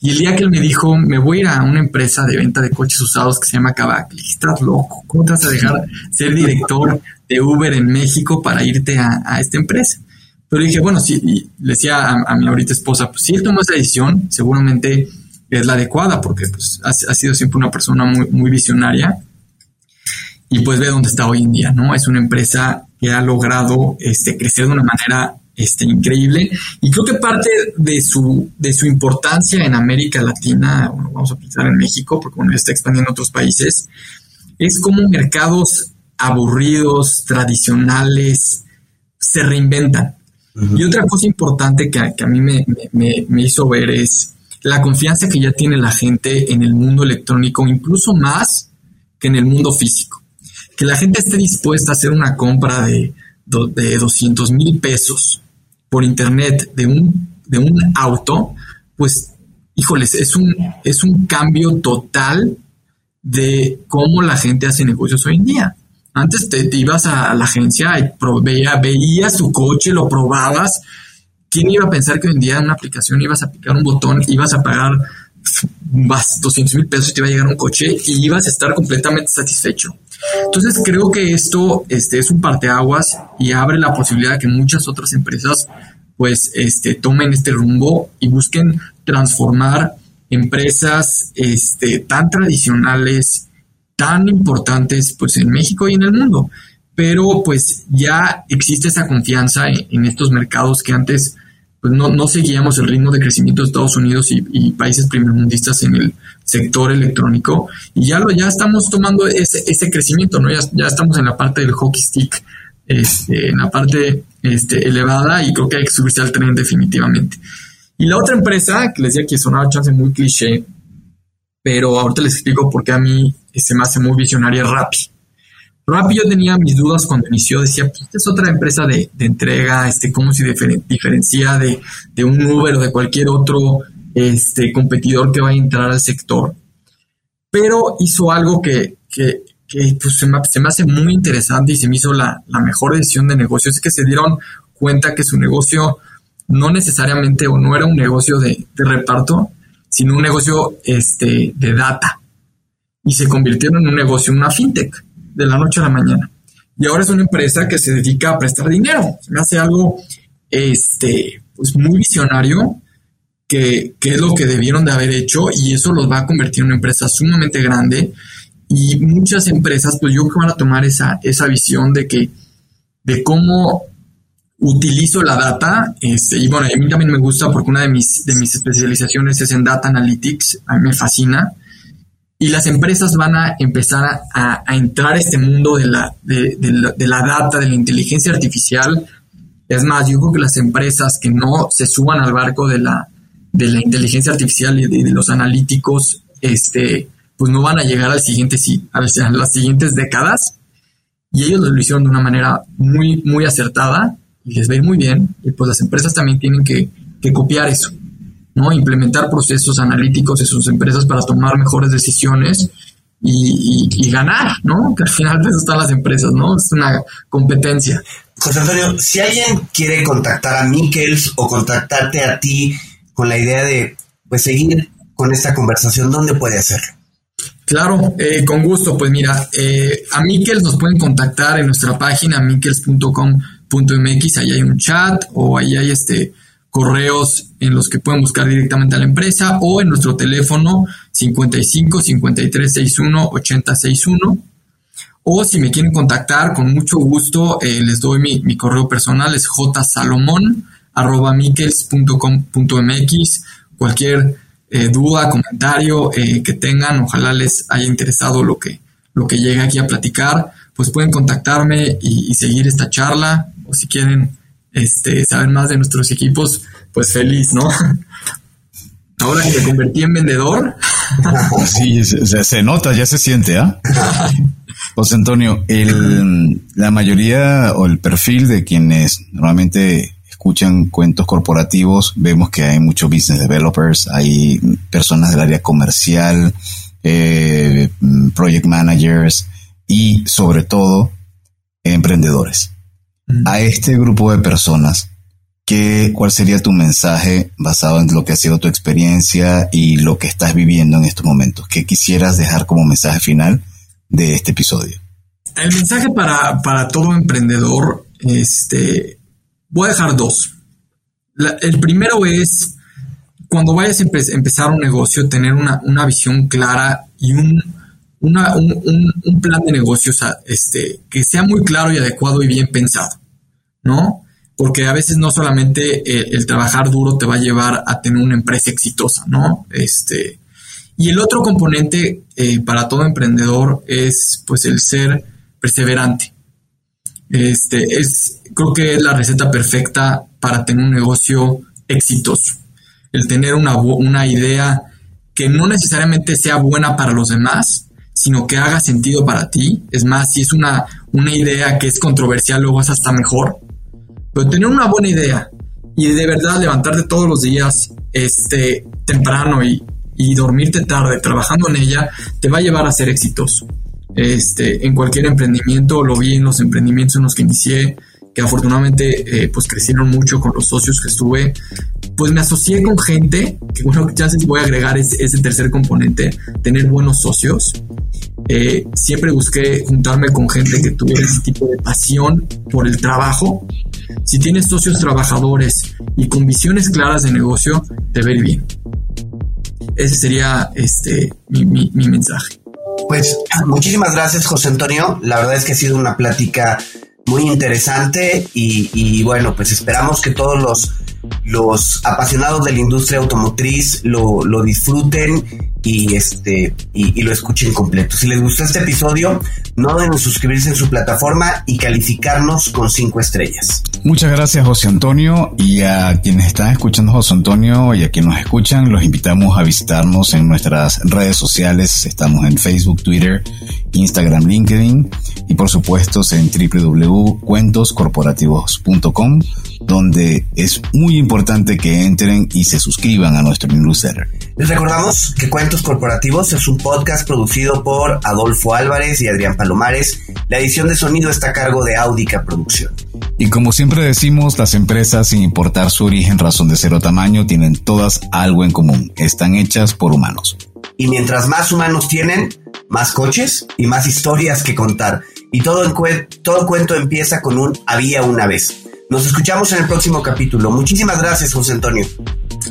Y el día que él me dijo, me voy a ir a una empresa de venta de coches usados que se llama Kavak, le dije, estás loco, ¿cómo te vas a dejar ser director de Uber en México para irte a, esta empresa? Pero dije, bueno, sí, y le decía a, mi ahorita esposa, pues si él tomó esa decisión, seguramente es la adecuada, porque pues, ha, sido siempre una persona muy, muy visionaria y pues ve dónde está hoy en día, ¿no? Es una empresa que ha logrado este, crecer de una manera este, increíble. Y creo que parte de su, de su importancia en América Latina, vamos a pensar en México, porque bueno, está expandiendo a otros países, es como mercados aburridos, tradicionales, se reinventan. Y otra cosa importante que, a mí me, me, hizo ver es la confianza que ya tiene la gente en el mundo electrónico, incluso más que en el mundo físico. Que la gente esté dispuesta a hacer una compra de, de 200 mil pesos por internet de un, de un auto, pues, híjoles, es un, es un cambio total de cómo la gente hace negocios hoy en día. Antes te, ibas a la agencia y veía, veías tu coche, lo probabas. ¿Quién iba a pensar que hoy en día en una aplicación ibas a picar un botón, ibas a pagar 200 mil pesos y te iba a llegar un coche y ibas a estar completamente satisfecho? Entonces creo que esto este, es un parteaguas y abre la posibilidad de que muchas otras empresas pues este, tomen este rumbo y busquen transformar empresas este, tan tradicionales, tan importantes pues en México y en el mundo. Pero pues ya existe esa confianza en, estos mercados que antes pues no, no, seguíamos el ritmo de crecimiento de Estados Unidos y, países primermundistas en el sector electrónico y ya lo ya estamos tomando ese, ese crecimiento, ¿no? Ya, ya estamos en la parte del hockey stick, este, en la parte este, elevada y creo que hay que subirse al tren definitivamente. Y la otra empresa, que les decía que sonaba chance muy cliché, pero ahorita les explico por qué a mí se me hace muy visionaria Rappi. Rappi yo tenía mis dudas cuando inició, decía, pues esta es otra empresa de, entrega, este, cómo se diferencia de, de, un Uber o de cualquier otro este, competidor que va a entrar al sector. Pero hizo algo que, que, que pues, se, me, hace muy interesante y se me hizo la, mejor decisión de negocio, es que se dieron cuenta que su negocio no necesariamente o no era un negocio de, reparto, sino un negocio este, de data. Y se convirtieron en un negocio, una fintech, de la noche a la mañana. Y ahora es una empresa que se dedica a prestar dinero. Me hace algo este, pues muy visionario, que, que es lo que debieron de haber hecho, y eso los va a convertir en una empresa sumamente grande y muchas empresas, pues yo creo que van a tomar esa, esa visión de que, de cómo utilizo la data, este, y bueno, a mí también me gusta porque una de mis, de mis especializaciones es en Data Analytics, a mí me fascina, y las empresas van a empezar a, entrar a este mundo de la, de, la, data, de la inteligencia artificial. Es más, yo creo que las empresas que no se suban al barco de la, de la inteligencia artificial y de, los analíticos, este, pues no van a llegar al siguiente, a las siguientes décadas. Y ellos lo hicieron de una manera muy, muy acertada y les va a muy bien. Y pues las empresas también tienen que, copiar eso, ¿no? Implementar procesos analíticos en sus empresas para tomar mejores decisiones y, ganar, ¿no? Que al final de eso están las empresas, ¿no? Es una competencia. José Antonio, si alguien quiere contactar a Mikkels o contactarte a ti con la idea de pues seguir con esta conversación, ¿dónde puede hacerlo? Claro, eh, con gusto. Pues mira, eh, a Mikkels nos pueden contactar en nuestra página mikkels.com.mx. Ahí hay un chat o ahí hay este correos en los que pueden buscar directamente a la empresa o en nuestro teléfono 55 53 61 80 61. O si me quieren contactar, con mucho gusto eh, les doy mi, mi, correo personal, es mikkels.com.mx. Cualquier eh, duda, comentario eh, que tengan, ojalá les haya interesado lo que, lo que llegue aquí a platicar, pues pueden contactarme y, seguir esta charla, o si quieren este, saber más de nuestros equipos, pues feliz, ¿no? Ahora que me convertí en vendedor. Sí, se, nota, ya se siente, ¿ah? José Antonio, el, la mayoría o el perfil de quienes normalmente escuchan cuentos corporativos, vemos que hay muchos business developers, hay personas del área comercial, eh, project managers y sobre todo emprendedores. A este grupo de personas, ¿qué, ¿cuál sería tu mensaje basado en lo que ha sido tu experiencia y lo que estás viviendo en estos momentos? ¿Qué quisieras dejar como mensaje final de este episodio? El mensaje para, para todo emprendedor, este, voy a dejar dos. el primero es, cuando vayas a empezar un negocio, tener una, una visión clara y un, una, un, un, plan de negocios este, que sea muy claro y adecuado y bien pensado, ¿no? Porque a veces no solamente el, trabajar duro te va a llevar a tener una empresa exitosa, ¿no? Este, y el otro componente eh, para todo emprendedor es pues el ser perseverante. Este, es, creo que es la receta perfecta para tener un negocio exitoso. El tener una, una idea que no necesariamente sea buena para los demás, sino que haga sentido para ti. Es más, si es una, una idea que es controversial, luego es hasta mejor. Pero tener una buena idea y de verdad levantarte todos los días este, temprano y, y dormirte tarde trabajando en ella, te va a llevar a ser exitoso. Este, en cualquier emprendimiento, lo vi en los emprendimientos en los que inicié, que afortunadamente eh, pues crecieron mucho con los socios que estuve, pues me asocié con gente, que bueno, ya voy a agregar ese, ese tercer componente, tener buenos socios. Eh, siempre busqué juntarme con gente que tuviera ese tipo de pasión por el trabajo. Si tienes socios trabajadores y con visiones claras de negocio, te ir bien. Ese sería este, mi, mi, mi mensaje. Pues muchísimas gracias, José Antonio. La verdad es que ha sido una plática muy interesante y, bueno, pues esperamos que todos los, los apasionados de la industria automotriz lo, lo disfruten y este y, lo escuchen completo. Si les gustó este episodio, no deben suscribirse en su plataforma y calificarnos con cinco estrellas. Muchas gracias José Antonio y a quienes están escuchando José Antonio y a quienes nos escuchan, los invitamos a visitarnos en nuestras redes sociales. Estamos en Facebook, Twitter, Instagram, LinkedIn y por supuesto en www.cuentoscorporativos.com donde es muy importante que entren y se suscriban a nuestro newsletter. Les recordamos que Cuentos Corporativos es un podcast producido por Adolfo Álvarez y Adrián Palomares. La edición de sonido está a cargo de Audica Producción. Y como siempre decimos, las empresas, sin importar su origen, razón de ser o tamaño, tienen todas algo en común. Están hechas por humanos. Y mientras más humanos tienen, más coches y más historias que contar. Y todo, todo cuento empieza con un había una vez. Nos escuchamos en el próximo capítulo. Muchísimas gracias, José Antonio.